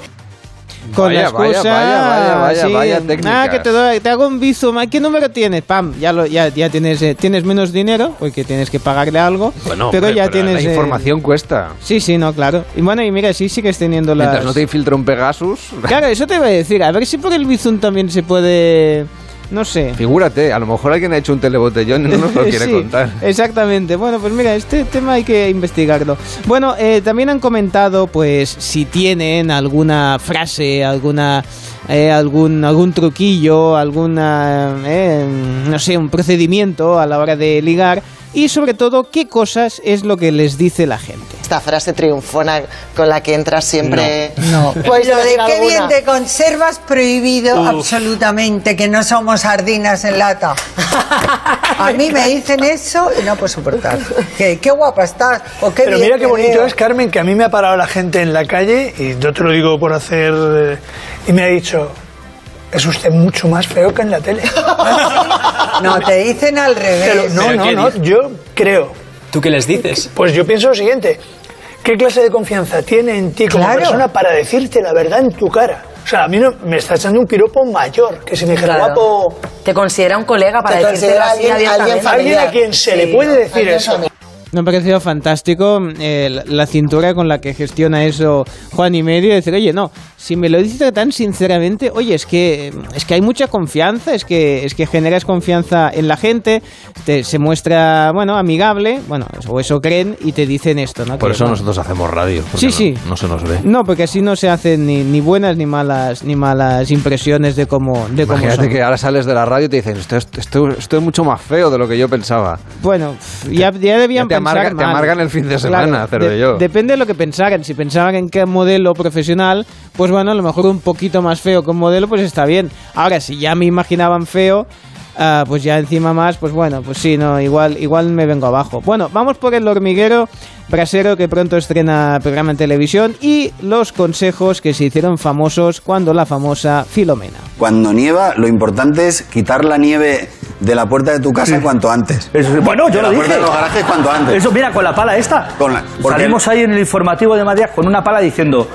Con Vaya, la excusa, vaya, vaya, vaya, sí, vaya técnicas. Ah, que te, doy- te hago un bizum. ¿A ¿Qué número tienes? Pam, ya, lo, ya, ya tienes, eh, tienes menos dinero porque tienes que pagarle algo. Bueno, pero hombre, ya pero tienes. la eh, información cuesta. Sí, sí, no, claro. Y bueno, y mira, sí sigues teniendo las... Mientras no te infiltre un Pegasus... Claro, eso te iba a decir. A ver si por el bizum también se puede... No sé. Figúrate, a lo mejor alguien ha hecho un telebotellón y no nos lo quiere Sí, contar. Exactamente. Bueno, pues mira, este tema hay que investigarlo. Bueno, eh, también han comentado, pues, si tienen alguna frase, alguna, eh, algún, algún truquillo, alguna, eh, no sé, un procedimiento a la hora de ligar y sobre todo qué cosas es lo que les dice la gente. esta frase triunfona con la que entras siempre. No. Pues lo de qué bien te conservas prohibido Uf. absolutamente, que no somos sardinas en lata. A mí me dicen eso y no puedo soportar. Que, qué guapa estás. O qué Pero bien mira qué bonito veo. es, Carmen, que a mí me ha parado la gente en la calle, y yo te lo digo por hacer, eh, y me ha dicho, es usted mucho más feo que en la tele. No, te dicen al revés. Pero no, ¿Pero no, no, yo creo. ¿Tú qué les dices? Pues yo pienso lo siguiente, ¿qué clase de confianza tiene en ti como Claro. persona para decirte la verdad en tu cara? O sea, a mí no, me está echando un piropo mayor, que si me dijera Claro. guapo... Te considera un colega para Te decirte así alguien- abiertamente. alguien a quien se le puede decir alguien eso. familiar. Me ha parecido fantástico eh, la, la cintura con la que gestiona eso Juan y medio decir, oye, no, si me lo dices tan sinceramente, oye, es que es que hay mucha confianza, es que es que generas confianza en la gente, te- se muestra, bueno, amigable, bueno, o eso creen y te dicen esto, ¿no? Por Que, eso nosotros hacemos radio. Sí, no- sí. No se nos ve. No, porque así no se hacen ni, ni buenas ni malas ni malas impresiones de cómo de cómo Imagínate son. que ahora sales de la radio y te dicen, esto, esto, esto- esto es mucho más feo de lo que yo pensaba. Bueno, ya, ya debían Ya te amargan el fin de semana, Cervelló. Depende de lo que pensaran. Si pensaban en qué modelo profesional, pues bueno, a lo mejor un poquito más feo que un modelo, pues está bien. Ahora, si ya me imaginaban feo, ah, pues ya encima más, pues bueno, pues sí, no, igual, igual me vengo abajo. Bueno, vamos por el hormiguero brasero que pronto estrena programa en televisión y los consejos que se hicieron famosos cuando la famosa Filomena. Cuando nieva, lo importante es quitar la nieve de la puerta de tu casa cuanto antes. bueno, yo de lo la puerta dije. de los garajes cuanto antes. Eso, mira, con la pala esta. Con la- porque- Salimos ahí en el informativo de Madrid con una pala diciendo.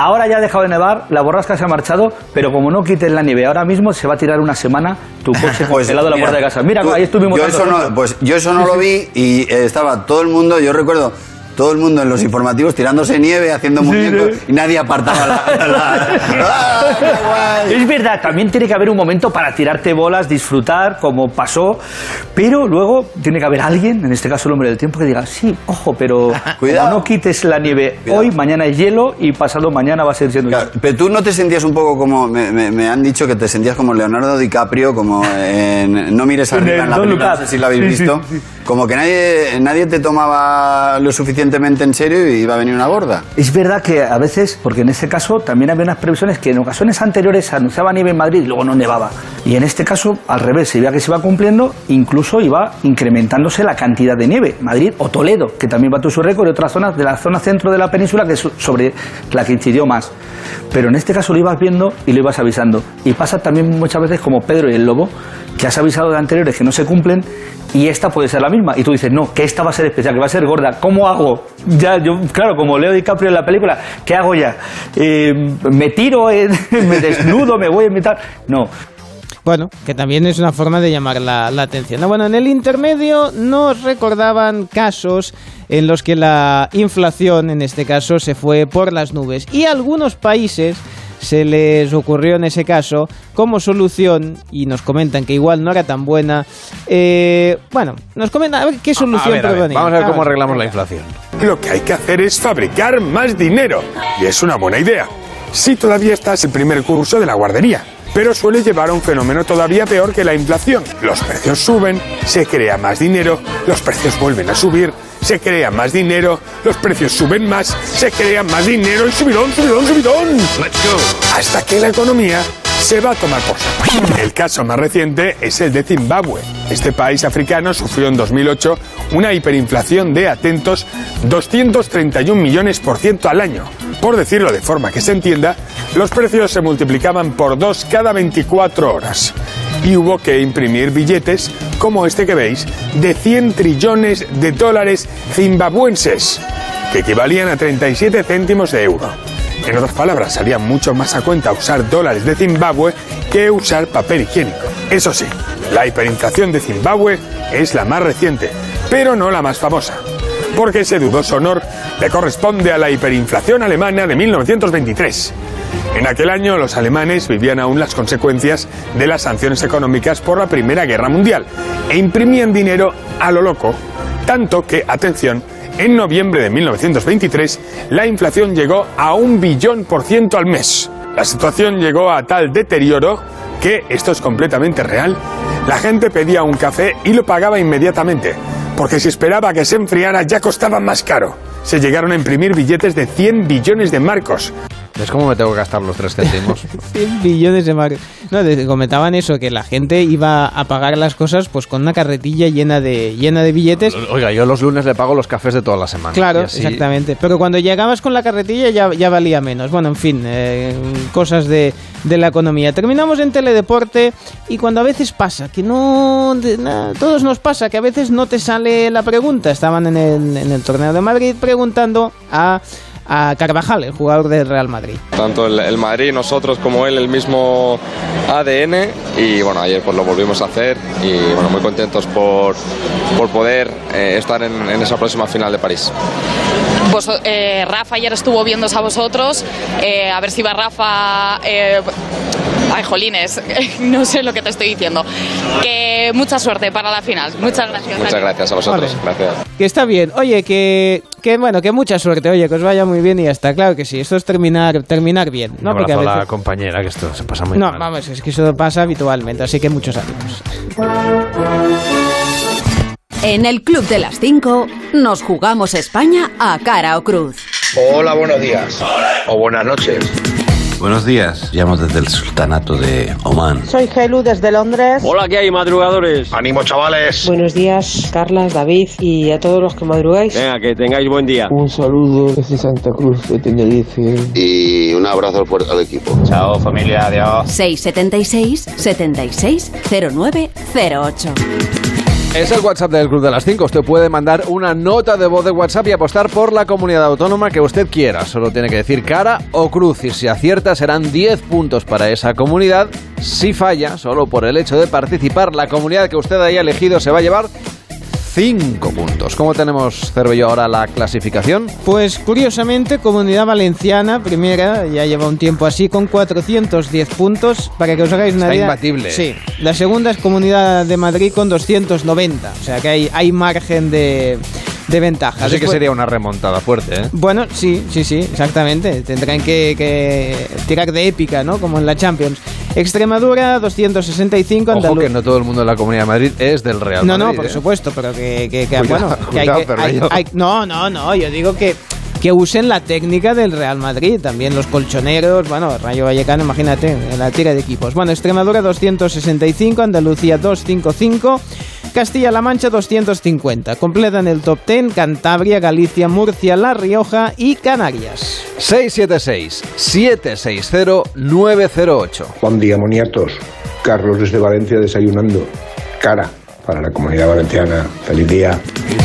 Ahora ya ha dejado de nevar, la borrasca se ha marchado, pero como no quites la nieve ahora mismo, se va a tirar una semana tu coche congelado de la Pues Mira, puerta de casa. Mira, tú- ahí estuvimos yo eso no, pues yo eso no lo vi y eh, estaba todo el mundo, yo recuerdo todo el mundo en los informativos tirándose nieve, haciendo muñecos y nadie apartaba la... la- Es verdad, también tiene que haber un momento para tirarte bolas, disfrutar, como pasó, pero luego tiene que haber alguien, en este caso el hombre del tiempo, que diga, sí, ojo, pero Cuidado. no quites la nieve hoy, mañana es hielo y pasado mañana va a ser siendo. Pero tú no te sentías un poco como, me, me- me han dicho que te sentías como Leonardo DiCaprio, como en No mires arriba en la película, no sé si la habéis Sí, sí, visto, sí. Como que nadie, nadie te tomaba lo suficientemente en serio y iba a venir una gorda. Es verdad que a veces, porque en este caso también había unas previsiones que en ocasiones anteriores anunciaba nieve en Madrid y luego no nevaba. Y en este caso, al revés, se veía que se iba cumpliendo, incluso iba incrementándose la cantidad de nieve. Madrid o Toledo, que también batió su récord, y otras zonas de la zona centro de la península que es sobre la que incidió más. Pero en este caso lo ibas viendo y lo ibas avisando. Y pasa también muchas veces como Pedro y el Lobo, que has avisado de anteriores que no se cumplen y esta puede ser la misma. Y tú dices, no, que esta va a ser especial, que va a ser gorda. ¿Cómo hago? Ya, yo, claro, como Leo DiCaprio en la película, ¿qué hago ya? Eh, ¿Me tiro, en- me desnudo, me voy a invitar? No. Bueno, que también es una forma de llamar la, la atención. Bueno, en el intermedio nos recordaban casos en los que la inflación, en este caso, se fue por las nubes. Y algunos países se les ocurrió en ese caso como solución, y nos comentan que igual no era tan buena. eh, bueno, nos comentan a ver qué solución ver, a ver, vamos a ver cómo arreglamos la inflación. Lo que hay que hacer es fabricar más dinero. Y es una buena idea. Si todavía estás en primer curso de la guardería. Pero suele llevar a un fenómeno todavía peor que la inflación. Los precios suben, se crea más dinero, los precios vuelven a subir, se crea más dinero, los precios suben más, se crea más dinero y subidón, subidón, subidón. Let's go. Hasta que la economía se va a tomar por. El caso más reciente es el de Zimbabue. Este país africano sufrió en 2008 una hiperinflación de, atentos, 231 millones por ciento al año. Por decirlo de forma que se entienda, los precios se multiplicaban por dos cada 24 horas. Y hubo que imprimir billetes, como este que veis, de 100 trillones de dólares zimbabuenses, que equivalían a 37 céntimos de euro. En otras palabras, salía mucho más a cuenta usar dólares de Zimbabue que usar papel higiénico. Eso sí, la hiperinflación de Zimbabue es la más reciente, pero no la más famosa. Porque ese dudoso honor le corresponde a la hiperinflación alemana de 1923. En aquel año los alemanes vivían aún las consecuencias de las sanciones económicas por la Primera Guerra Mundial e imprimían dinero a lo loco, tanto que, atención, en noviembre de 1923 la inflación llegó a un billón por ciento al mes. La situación llegó a tal deterioro que, esto es completamente real, la gente pedía un café y lo pagaba inmediatamente, porque si esperaba que se enfriara ya costaba más caro. Se llegaron a imprimir billetes de 100 billones de marcos. ¿Ves cómo me tengo que gastar los tres céntimos? 100 billones de marcos. No, de- comentaban eso, que la gente iba a pagar las cosas pues con una carretilla llena de, llena de billetes. Oiga, yo los lunes le pago los cafés de toda la semana. Claro, así- exactamente. Pero cuando llegabas con la carretilla ya, ya valía menos. Bueno, en fin, eh, cosas de, de la economía. Terminamos en teledeporte y cuando a veces pasa, que no... de- na- todos nos pasa, que a veces no te sale la pregunta. Estaban en el, en el torneo de Madrid preguntando a, a Carvajal, el jugador del Real Madrid. Tanto el, el Madrid, nosotros como él, el mismo ADN y bueno, ayer pues lo volvimos a hacer y bueno, muy contentos por, por poder eh, estar en, en esa próxima final de París. Vos- eh, Rafa ayer estuvo viéndose a vosotros, eh, a ver si va Rafa... ay, jolines, no sé lo que te estoy diciendo. Que mucha suerte para la final. Muchas gracias. Muchas gracias a vosotros. Gracias. Que está bien. Oye, que, que bueno, que mucha suerte. Oye, que os vaya muy bien y ya está. Claro que sí. Esto es terminar, terminar bien. Un ¿no? Porque a la compañera, que esto se pasa muy No, mal. vamos, es que eso pasa habitualmente. Así que muchos ánimos. En el Club de las 5 nos jugamos España a cara o cruz. Hola, buenos días. O buenas noches. Buenos días, llamo desde el Sultanato de Oman. Soy Gelu desde Londres. Hola, ¿qué hay, madrugadores? ¡Ánimo, chavales! Buenos días, Carlas, David y a todos los que madrugáis. Venga, que tengáis buen día. Un saludo desde Santa Cruz de Tenerife. Y un abrazo al, fuerte- al equipo. Chao, familia, adiós. 676 76 0908. Es el WhatsApp del Club de las 5. Usted puede mandar una nota de voz de WhatsApp y apostar por la comunidad autónoma que usted quiera. Solo tiene que decir cara o cruz y si acierta serán 10 puntos para esa comunidad. Si falla, solo por el hecho de participar, la comunidad que usted haya elegido se va a llevar 5 puntos. ¿Cómo tenemos, Cervello, ahora la clasificación? Pues curiosamente, Comunidad Valenciana, primera, ya lleva un tiempo así, con 410 puntos. Para que os hagáis una Está idea. imbatible. Sí. La segunda es Comunidad de Madrid con 290. O sea que hay, hay margen de, de ventaja. Así que sería una remontada fuerte, ¿eh? Bueno, sí, sí, sí, exactamente. Tendrán que, que tirar de épica, ¿no? Como en la Champions. Extremadura, 265. Ojo Andalu- que no todo el mundo en la Comunidad de Madrid es del Real no, Madrid. no, por ¿eh? supuesto, pero que, que- que- Cuidado, bueno, que hay cuidado, que- Cervello. hay- hay- no, no, no, yo digo que que usen la técnica del Real Madrid, también los colchoneros, bueno, Rayo Vallecano, imagínate, en la tira de equipos. Bueno, Extremadura 265, Andalucía 255, Castilla-La Mancha 250. Completan el top 10 Cantabria, Galicia, Murcia, La Rioja y Canarias. 676-760-908. Buen día, moniatos. Carlos desde Valencia desayunando. Cara para la comunidad valenciana. Feliz día.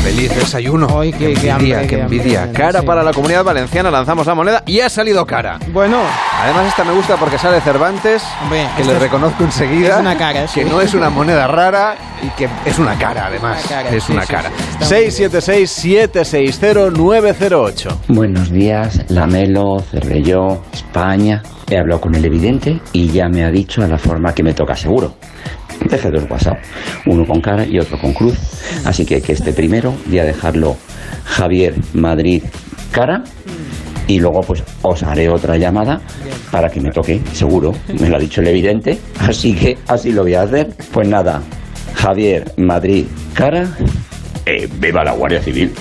Feliz desayuno. Ay, qué, qué envidia, hambre, qué qué hambre, envidia. sí. Cara para la comunidad valenciana, lanzamos la moneda y ha salido cara. Bueno. Además esta me gusta porque sale Cervantes, que esta le es- reconozco enseguida. es una cara, sí. Que no es una moneda rara y que es una cara además. Una cara, es sí, una sí, cara. sí, está muy 676-760-908. Buenos días, Lamelo, Cervelló, España. He hablado con el evidente y ya me ha dicho a la forma que me toca seguro. Deje dos WhatsApp, uno con cara y otro con cruz. Así que que este primero voy a dejarlo Javier Madrid cara y luego pues os haré otra llamada para que me toque seguro. Me lo ha dicho el evidente, así que así lo voy a hacer. Pues nada, Javier Madrid cara, eh, viva la Guardia Civil,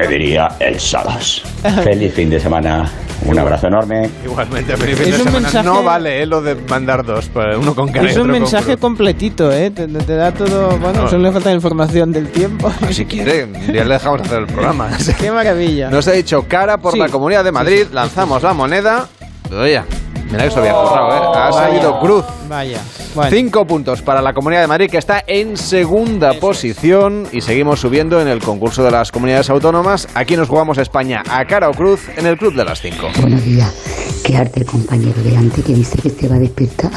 que diría el Salas. Feliz fin de semana, un abrazo enorme. Igualmente, feliz fin Es de un semana. mensaje- No vale eh, lo de mandar dos, pues, uno con cara Es un con mensaje completito, ¿eh? Te, te da todo. Bueno, No. solo le falta información del tiempo. Si quiere, ya le dejamos hacer el programa. Qué maravilla. Nos ha dicho cara por Sí. la Comunidad de Madrid, lanzamos la moneda. Oye, mira que se había currado, ¿eh? Ha Vaya. salido cruz. Vaya. Bueno. Cinco puntos para la Comunidad de Madrid, que está en segunda posición. Y seguimos subiendo en el concurso de las comunidades autónomas. Aquí nos jugamos España a cara o cruz en el Club de las Cinco. Buenos días. Qué arte el compañero delante que dice que se va a despertar.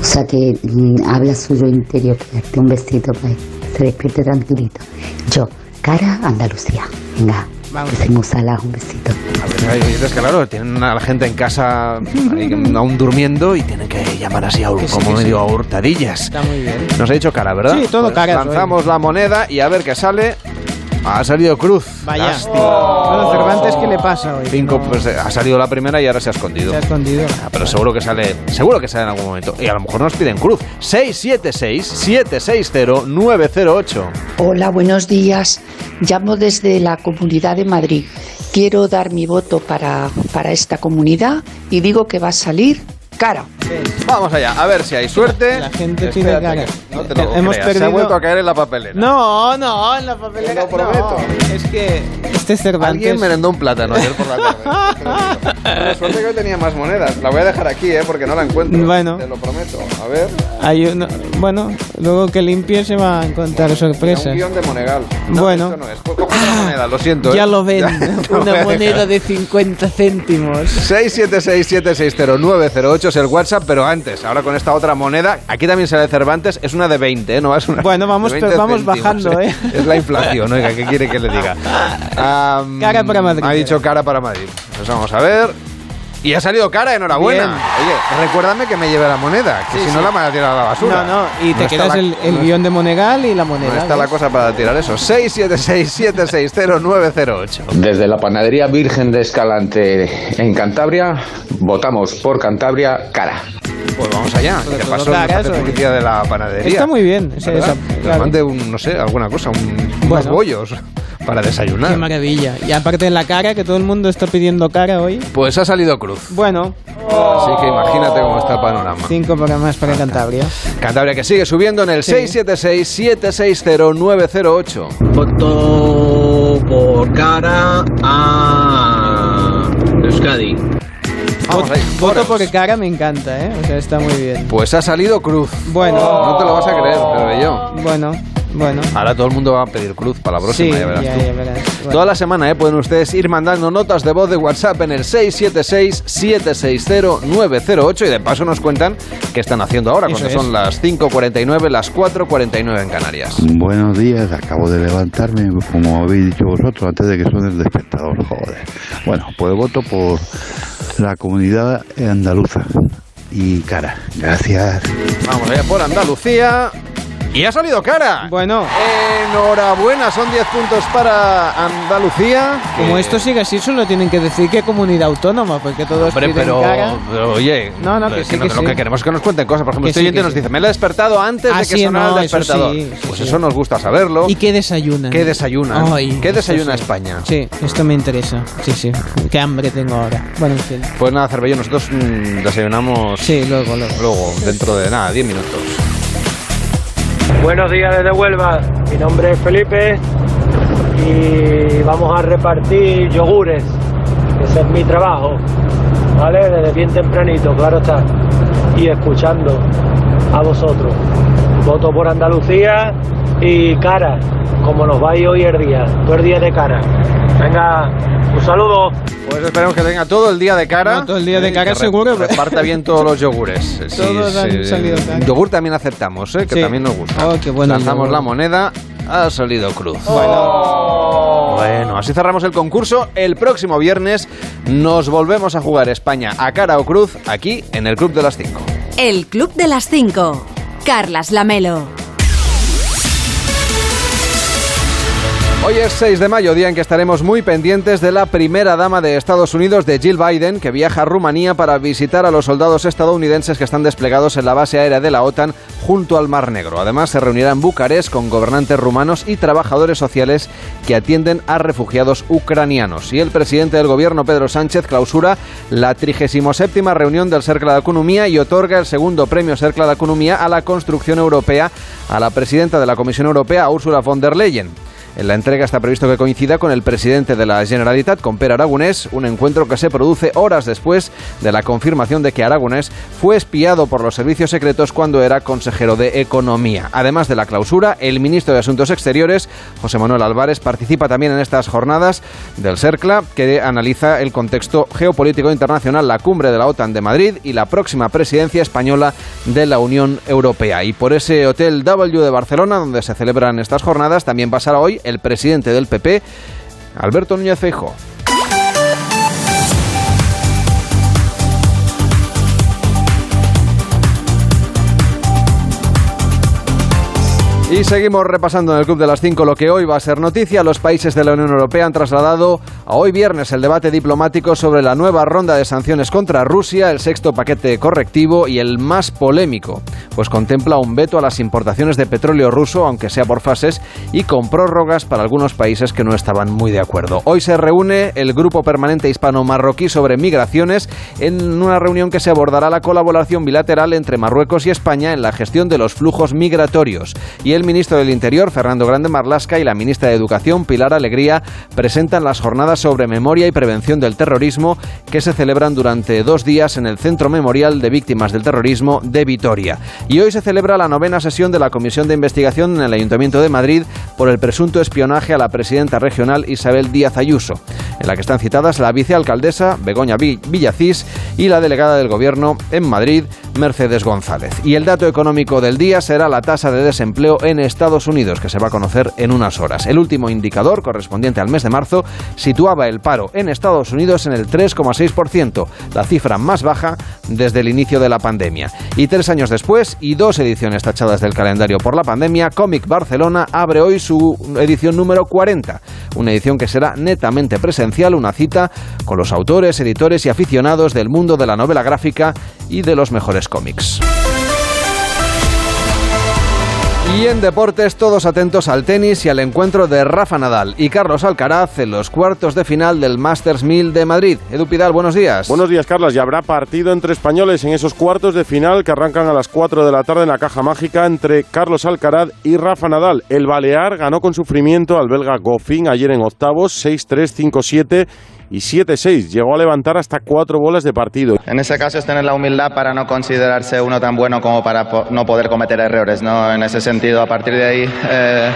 O sea que mm, habla suyo interior, que darte un besito para que se despierte tranquilito. Yo, cara Andalucía. Venga, que se musala, un besito. A ver, hay que, claro, tienen a la gente en casa ahí, aún durmiendo y tienen que llamar así a, sí, como que sí. medio a hurtadillas. Está muy bien. Nos ha dicho cara, ¿verdad? Sí, todo Pues caras hoy. Lanzamos la moneda y a ver qué sale. Ha salido cruz. Vaya. Lástima. Bueno, Cervantes, ¿qué le pasa hoy? Cinco, No, pues eh, ha salido la primera y ahora se ha escondido. Se ha escondido. Ah, pero seguro que sale, seguro que sale en algún momento. Y a lo mejor nos piden cruz. 676-760-908. Hola, buenos días. Llamo desde la Comunidad de Madrid. Quiero dar mi voto para, para esta comunidad y digo que va a salir cara. Vamos allá, a ver si hay suerte. La gente Espérate, tiene cara. No te lo Hemos creas, Se ha perdido- vuelto a caer en la papelera. No, no, en la papelera. Te lo prometo. no. es que este Cervantes. Alguien merendó un plátano ayer por la tarde. Pero suerte que hoy tenía más monedas. La voy a dejar aquí, ¿eh? Porque no la encuentro. Bueno. Te lo prometo. A ver. Hay uno- bueno, luego que limpie se va a encontrar Era sorpresas. un guion de Monegal. No, Bueno. esto no es. Coge la moneda, lo siento. ¿eh? Ya lo ven, Ya, una moneda de 50 céntimos. 676-760-908 es el WhatsApp, pero antes, ahora con esta otra moneda, aquí también sale Cervantes, es una de 20, ¿eh? No es una Bueno, vamos- 20 vamos bajando, ¿eh? Es la inflación, oiga, ¿qué quiere que le diga? Am, Cara para Madrid. Ha dicho cara para Madrid. Pues vamos a ver. Y ha salido cara, enhorabuena. Bien. Oye, recuérdame que me lleve la moneda, que Sí, si sí. no la van a tirar a la basura. No, no, y te quedas la- el, el no- guion de Monegal y la moneda. No está la ¿ves? cosa para tirar eso. 676-760-908. Desde la panadería Virgen de Escalante en Cantabria, votamos por Cantabria cara. Pues vamos allá. ¿Qué pasó? caras, Hace publicidad de la panadería. Está muy bien. esa- claro. mande un, no sé, alguna cosa, un, unos bollos. Para desayunar. Qué maravilla. Y aparte de la cara, que todo el mundo está pidiendo cara hoy. Pues ha salido cruz. Bueno. Así que imagínate cómo está el panorama. Cinco programas para Cantabria. Cantabria que sigue subiendo en el 676-760-908. Voto por cara a Euskadi. Vamos ahí. Voto por cara me encanta, ¿eh? O sea, está muy bien. Pues ha salido cruz. Bueno. No te lo vas a creer, pero yo. Bueno, bueno. Ahora todo el mundo va a pedir cruz para la próxima, Sí, ya verás ya, tú. ya verás. Bueno. Toda la semana ¿eh? pueden ustedes ir mandando notas de voz de WhatsApp en el 676-760-908 y de paso nos cuentan qué están haciendo ahora, Eso cuando es. son las 5.49, las 4.49 en Canarias. Buenos días, acabo de levantarme, como habéis dicho vosotros, antes de que suene el despertador, joder. Bueno, pues voto por la comunidad andaluza y cara. Gracias. Vamos allá por Andalucía. Y ha salido cara. Bueno. Enhorabuena, son 10 puntos para Andalucía. Como Que- esto sigue así, solo tienen que decir que comunidad autónoma, porque todos Hombre, piden pero, cara. pero, oye, No, no, que es sí, no- que lo sí. que queremos es que nos cuenten cosas. Por ejemplo, Que este sí, oyente que nos sí. dice, me lo he despertado antes Ah, de que sí, sonara no, el eso despertador. sí, sí, pues sí. eso nos gusta saberlo. ¿Y qué desayunan? ¿Qué desayunan? Ay, ¿Qué eso desayuna sí. España? Sí, esto me interesa. Sí, sí. Qué hambre tengo ahora. Bueno, en fin. Pues nada, Cervello, nosotros mm, desayunamos Sí, luego, luego. luego, dentro de nada, 10 minutos. Buenos días desde Huelva, mi nombre es Felipe y vamos a repartir yogures, ese es mi trabajo, ¿vale? Desde bien tempranito, claro está, y escuchando a vosotros. Voto por Andalucía y cara, como nos va a ir hoy el día, todo el día de cara. Venga, un saludo. Pues esperemos que tenga todo el día de cara. No, todo el día de cara seguro. Reparta bien todos los yogures. Sí, Todos han sí, salido cara. Yogur también aceptamos, ¿eh? que Sí. también nos gusta. Oh, qué bueno el Lanzamos la moneda, ha salido cruz. Bueno. Bueno, así cerramos el concurso. El próximo viernes nos volvemos a jugar España a cara o cruz aquí en el Club de las 5. El Club de las 5. Carlas Lamelo. Hoy es 6 de mayo, día en que estaremos muy pendientes de la primera dama de Estados Unidos, de Jill Biden, que viaja a Rumanía para visitar a los soldados estadounidenses que están desplegados en la base aérea de la OTAN junto al Mar Negro. Además, se reunirá en Bucarest con gobernantes rumanos y trabajadores sociales que atienden a refugiados ucranianos. Y el presidente del gobierno, Pedro Sánchez, clausura la 37 reunión del Cercle de Economía y otorga el segundo premio Cercle de Economía a la construcción europea a la presidenta de la Comisión Europea, Ursula von der Leyen. En la entrega está previsto que coincida con el presidente de la Generalitat, con Per Aragonés, un encuentro que se produce horas después de la confirmación de que Aragonés fue espiado por los servicios secretos cuando era consejero de Economía. Además de la clausura, el ministro de Asuntos Exteriores, José Manuel Álvarez, participa también en estas jornadas del CERCLA, que analiza el contexto geopolítico internacional, la cumbre de la OTAN de Madrid y la próxima presidencia española de la Unión Europea. Y por ese Hotel W de Barcelona, donde se celebran estas jornadas, también pasará hoy el presidente del PP, Alberto Núñez Feijóo. Y seguimos repasando en el Club de las 5 lo que hoy va a ser noticia. Los países de la Unión Europea han trasladado a hoy viernes el debate diplomático sobre la nueva ronda de sanciones contra Rusia, el sexto paquete correctivo y el más polémico, pues contempla un veto a las importaciones de petróleo ruso, aunque sea por fases, y con prórrogas para algunos países que no estaban muy de acuerdo. Hoy se reúne el Grupo Permanente Hispano-Marroquí sobre Migraciones en una reunión que se abordará la colaboración bilateral entre Marruecos y España en la gestión de los flujos migratorios. Y el ministro del Interior, Fernando Grande Marlasca, y la ministra de Educación, Pilar Alegría, presentan las jornadas sobre memoria y prevención del terrorismo que se celebran durante dos días en el Centro Memorial de Víctimas del Terrorismo de Vitoria. Y hoy se celebra la novena sesión de la Comisión de Investigación en el Ayuntamiento de Madrid por el presunto espionaje a la presidenta regional Isabel Díaz Ayuso, en la que están citadas la vicealcaldesa Begoña Vi- Villacís y la delegada del Gobierno en Madrid, Mercedes González. Y el dato económico del día será la tasa de desempleo en Estados Unidos, que se va a conocer en unas horas. El último indicador, correspondiente al mes de marzo, situaba el paro en Estados Unidos en el 3,6%, la cifra más baja desde el inicio de la pandemia. Y tres años después, y dos ediciones tachadas del calendario por la pandemia, Comic Barcelona abre hoy su edición número 40, una edición que será netamente presencial, una cita con los autores, editores y aficionados del mundo de la novela gráfica y de los mejores cómics. Y en deportes, todos atentos al tenis y al encuentro de Rafa Nadal y Carlos Alcaraz en los cuartos de final del Masters 1000 de Madrid. Edu Pidal, buenos días. Buenos días, Carlos. Y habrá partido entre españoles en esos cuartos de final que arrancan a las 4 de la tarde en la caja mágica entre Carlos Alcaraz y Rafa Nadal. El Balear ganó con sufrimiento al belga Goffin ayer en octavos, 6-3, 5-7 y 7-6. Llegó a levantar hasta cuatro bolas de partido. En ese caso es tener la humildad para no considerarse uno tan bueno como para no poder cometer errores. ¿no? En ese sentido, a partir de ahí, eh,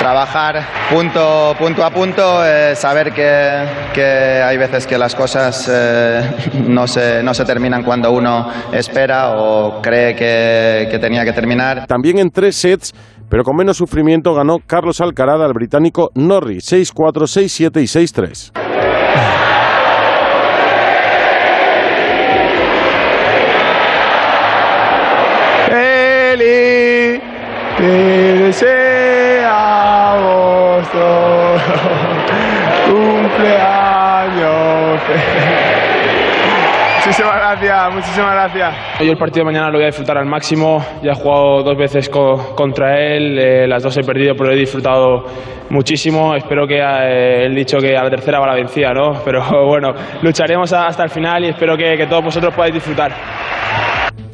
trabajar punto, punto a punto, eh, saber que, que hay veces que las cosas eh, no, se, no se terminan cuando uno espera o cree que, que tenía que terminar. También en tres sets, pero con menos sufrimiento, ganó Carlos Alcaraz al británico Norris, 6-4, 6-7 y 6-3. Te deseamos cumpleaños. Muchísimas gracias, muchísimas gracias. Yo el partido de mañana lo voy a disfrutar al máximo. Ya he jugado dos veces co- contra él, eh, las dos he perdido, pero he disfrutado muchísimo. Espero que eh, el dicho que a la tercera va la vencida, ¿no? Pero bueno, lucharemos hasta el final y espero que, que todos vosotros podáis disfrutar.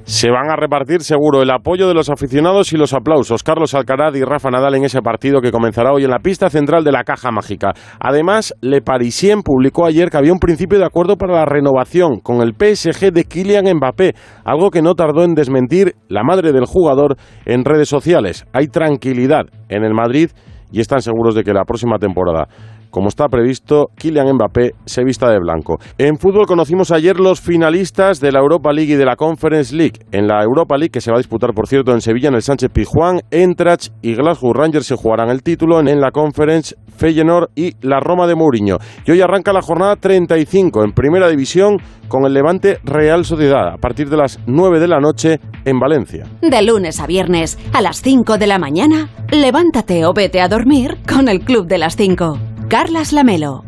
Se van a repartir seguro el apoyo de los aficionados y los aplausos. Carlos Alcaraz y Rafa Nadal en ese partido que comenzará hoy en la pista central de la Caja Mágica. Además, Le Parisien publicó ayer que había un principio de acuerdo para la renovación con el PSG de Kylian Mbappé, algo que no tardó en desmentir la madre del jugador en redes sociales. Hay tranquilidad en el Madrid y están seguros de que la próxima temporada como está previsto, Kylian Mbappé se vista de blanco. En fútbol conocimos ayer los finalistas de la Europa League y de la Conference League. En la Europa League, que se va a disputar, por cierto, en Sevilla, en el Sánchez Pizjuán, Eintracht y Glasgow Rangers se jugarán el título. En la Conference, Feyenoord y la Roma de Mourinho. Y hoy arranca la jornada 35 en Primera División con el Levante Real Sociedad a partir de las 9 de la noche en Valencia. De lunes a viernes, a las 5 de la mañana, levántate o vete a dormir con el Club de las 5. Carlas Lamelo.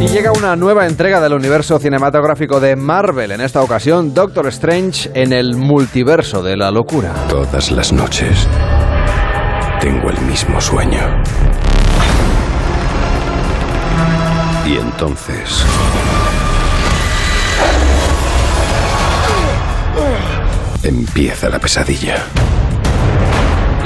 Y llega una nueva entrega del universo cinematográfico de Marvel, en esta ocasión Doctor Strange en el multiverso de la locura. Todas las noches tengo el mismo sueño. Y entonces... Empieza la pesadilla.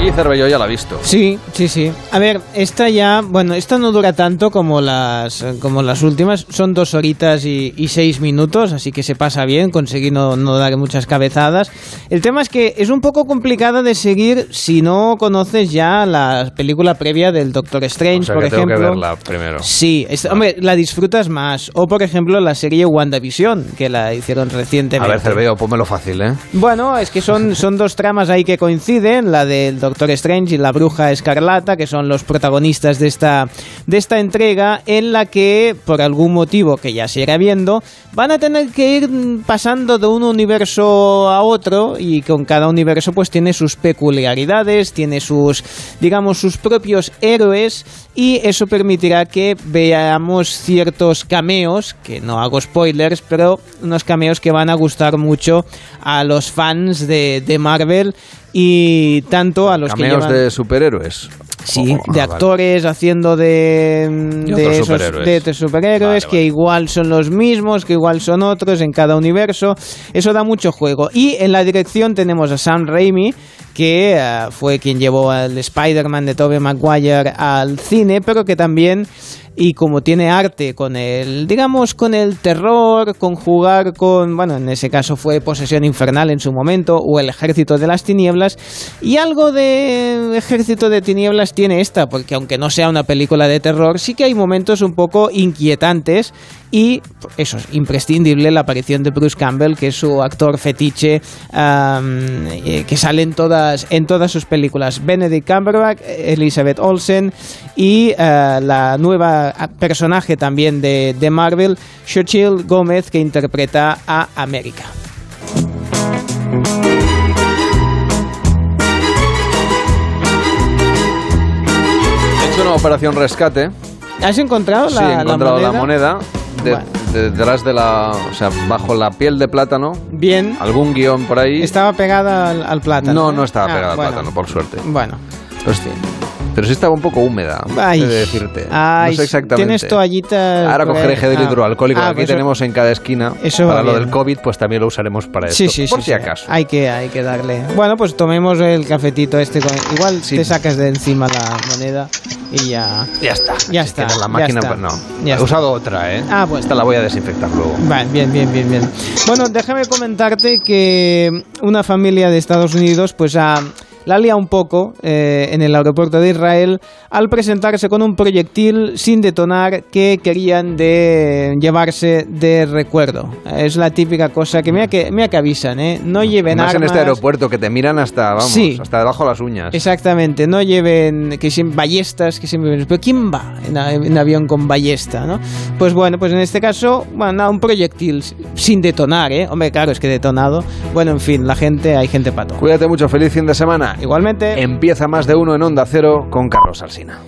Y Cervello ya la ha visto. Sí, sí, sí. A ver, esta ya, bueno, esta no dura tanto como las, como las últimas. Son dos horitas y, y seis minutos, así que se pasa bien. Conseguí no, no dar muchas cabezadas. El tema es que es un poco complicada de seguir si no conoces ya la película previa del Doctor Strange, O sea por que tengo ejemplo. que verla primero. Sí, es- hombre, la disfrutas más. O por ejemplo la serie WandaVision, que la hicieron A recientemente. ver, Cervello, pónmelo fácil, ¿eh? Bueno, es que son, son dos tramas ahí que coinciden, la del Doctor Strange y la Bruja Escarlata, que son los protagonistas de esta, de esta entrega, en la que, por algún motivo que ya se irá viendo, van a tener que ir pasando de un universo a otro y con cada universo pues tiene sus peculiaridades, tiene sus, digamos, sus propios héroes y eso permitirá que veamos ciertos cameos, que no hago spoilers, pero unos cameos que van a gustar mucho a los fans de, de Marvel y tanto a los que Cameos llevan... de superhéroes. Sí, Oh, de ah, vale. actores haciendo de, De esos superhéroes. de, de superhéroes que igual son los mismos, que igual son otros en cada universo. Eso da mucho juego. Y en la dirección tenemos a Sam Raimi, que eh, fue quien llevó al Spider-Man de Tobey Maguire al cine, pero que también y como tiene arte con el, digamos, con el terror, con jugar con, bueno, en ese caso fue Posesión Infernal en su momento, o El Ejército de las Tinieblas, y algo de Ejército de Tinieblas tiene esta, porque aunque no sea una película de terror, sí que hay momentos un poco inquietantes, y eso es imprescindible la aparición de Bruce Campbell, que es su actor fetiche, eh, que sale en todas, en todas sus películas. Benedict Cumberbatch, Elizabeth Olsen y eh, la nueva personaje también de, de Marvel, Xochitl Gómez, que interpreta a América. He hecho una operación rescate. ¿Has encontrado sí, la, he encontrado la moneda, de, Bueno. detrás de la, o sea, bajo la piel de plátano, Bien. algún guion por ahí. Estaba pegada al, al plátano. No, no estaba Ah, pegada bueno. al plátano, por suerte. Bueno. Pues sí. Pero sí estaba un poco húmeda, Ay. de decirte. Ay, no sé exactamente. Tienes toallitas. Ahora cogeré gel Ah. hidroalcohólico, Ah, que aquí pues eso- tenemos en cada esquina. Eso para lo bien. del COVID, pues también lo usaremos para esto. Sí, sí, por sí, si acaso. Hay que, hay que darle. Bueno, pues tomemos el cafetito este. Con... Igual te sacas de encima la moneda y ya. Ya está. Ya está. la ya máquina, está. pues no. Ya He está. usado otra, ¿eh? Ah, bueno. Esta la voy a desinfectar luego. Vale, bien, bien, bien, bien. Bueno, déjame comentarte que una familia de Estados Unidos, pues ha, la lía un poco eh, en el aeropuerto de Israel al presentarse con un proyectil sin detonar que querían de llevarse de recuerdo. Es la típica cosa que mira que, mira que avisan, ¿eh? No lleven Más en armas. este aeropuerto que te miran hasta, vamos, Sí. hasta debajo de las uñas. Exactamente, no lleven que siempre ballestas, que siempre pero ¿quién va en, en avión con ballesta, no? Pues bueno, pues en este caso, bueno, nada, un proyectil sin detonar, ¿eh? Hombre, claro, es que detonado. Bueno, en fin, la gente, hay gente pato. Cuídate mucho, feliz fin de Igualmente. Empieza más de uno en Onda Cero con Carlos Alsina.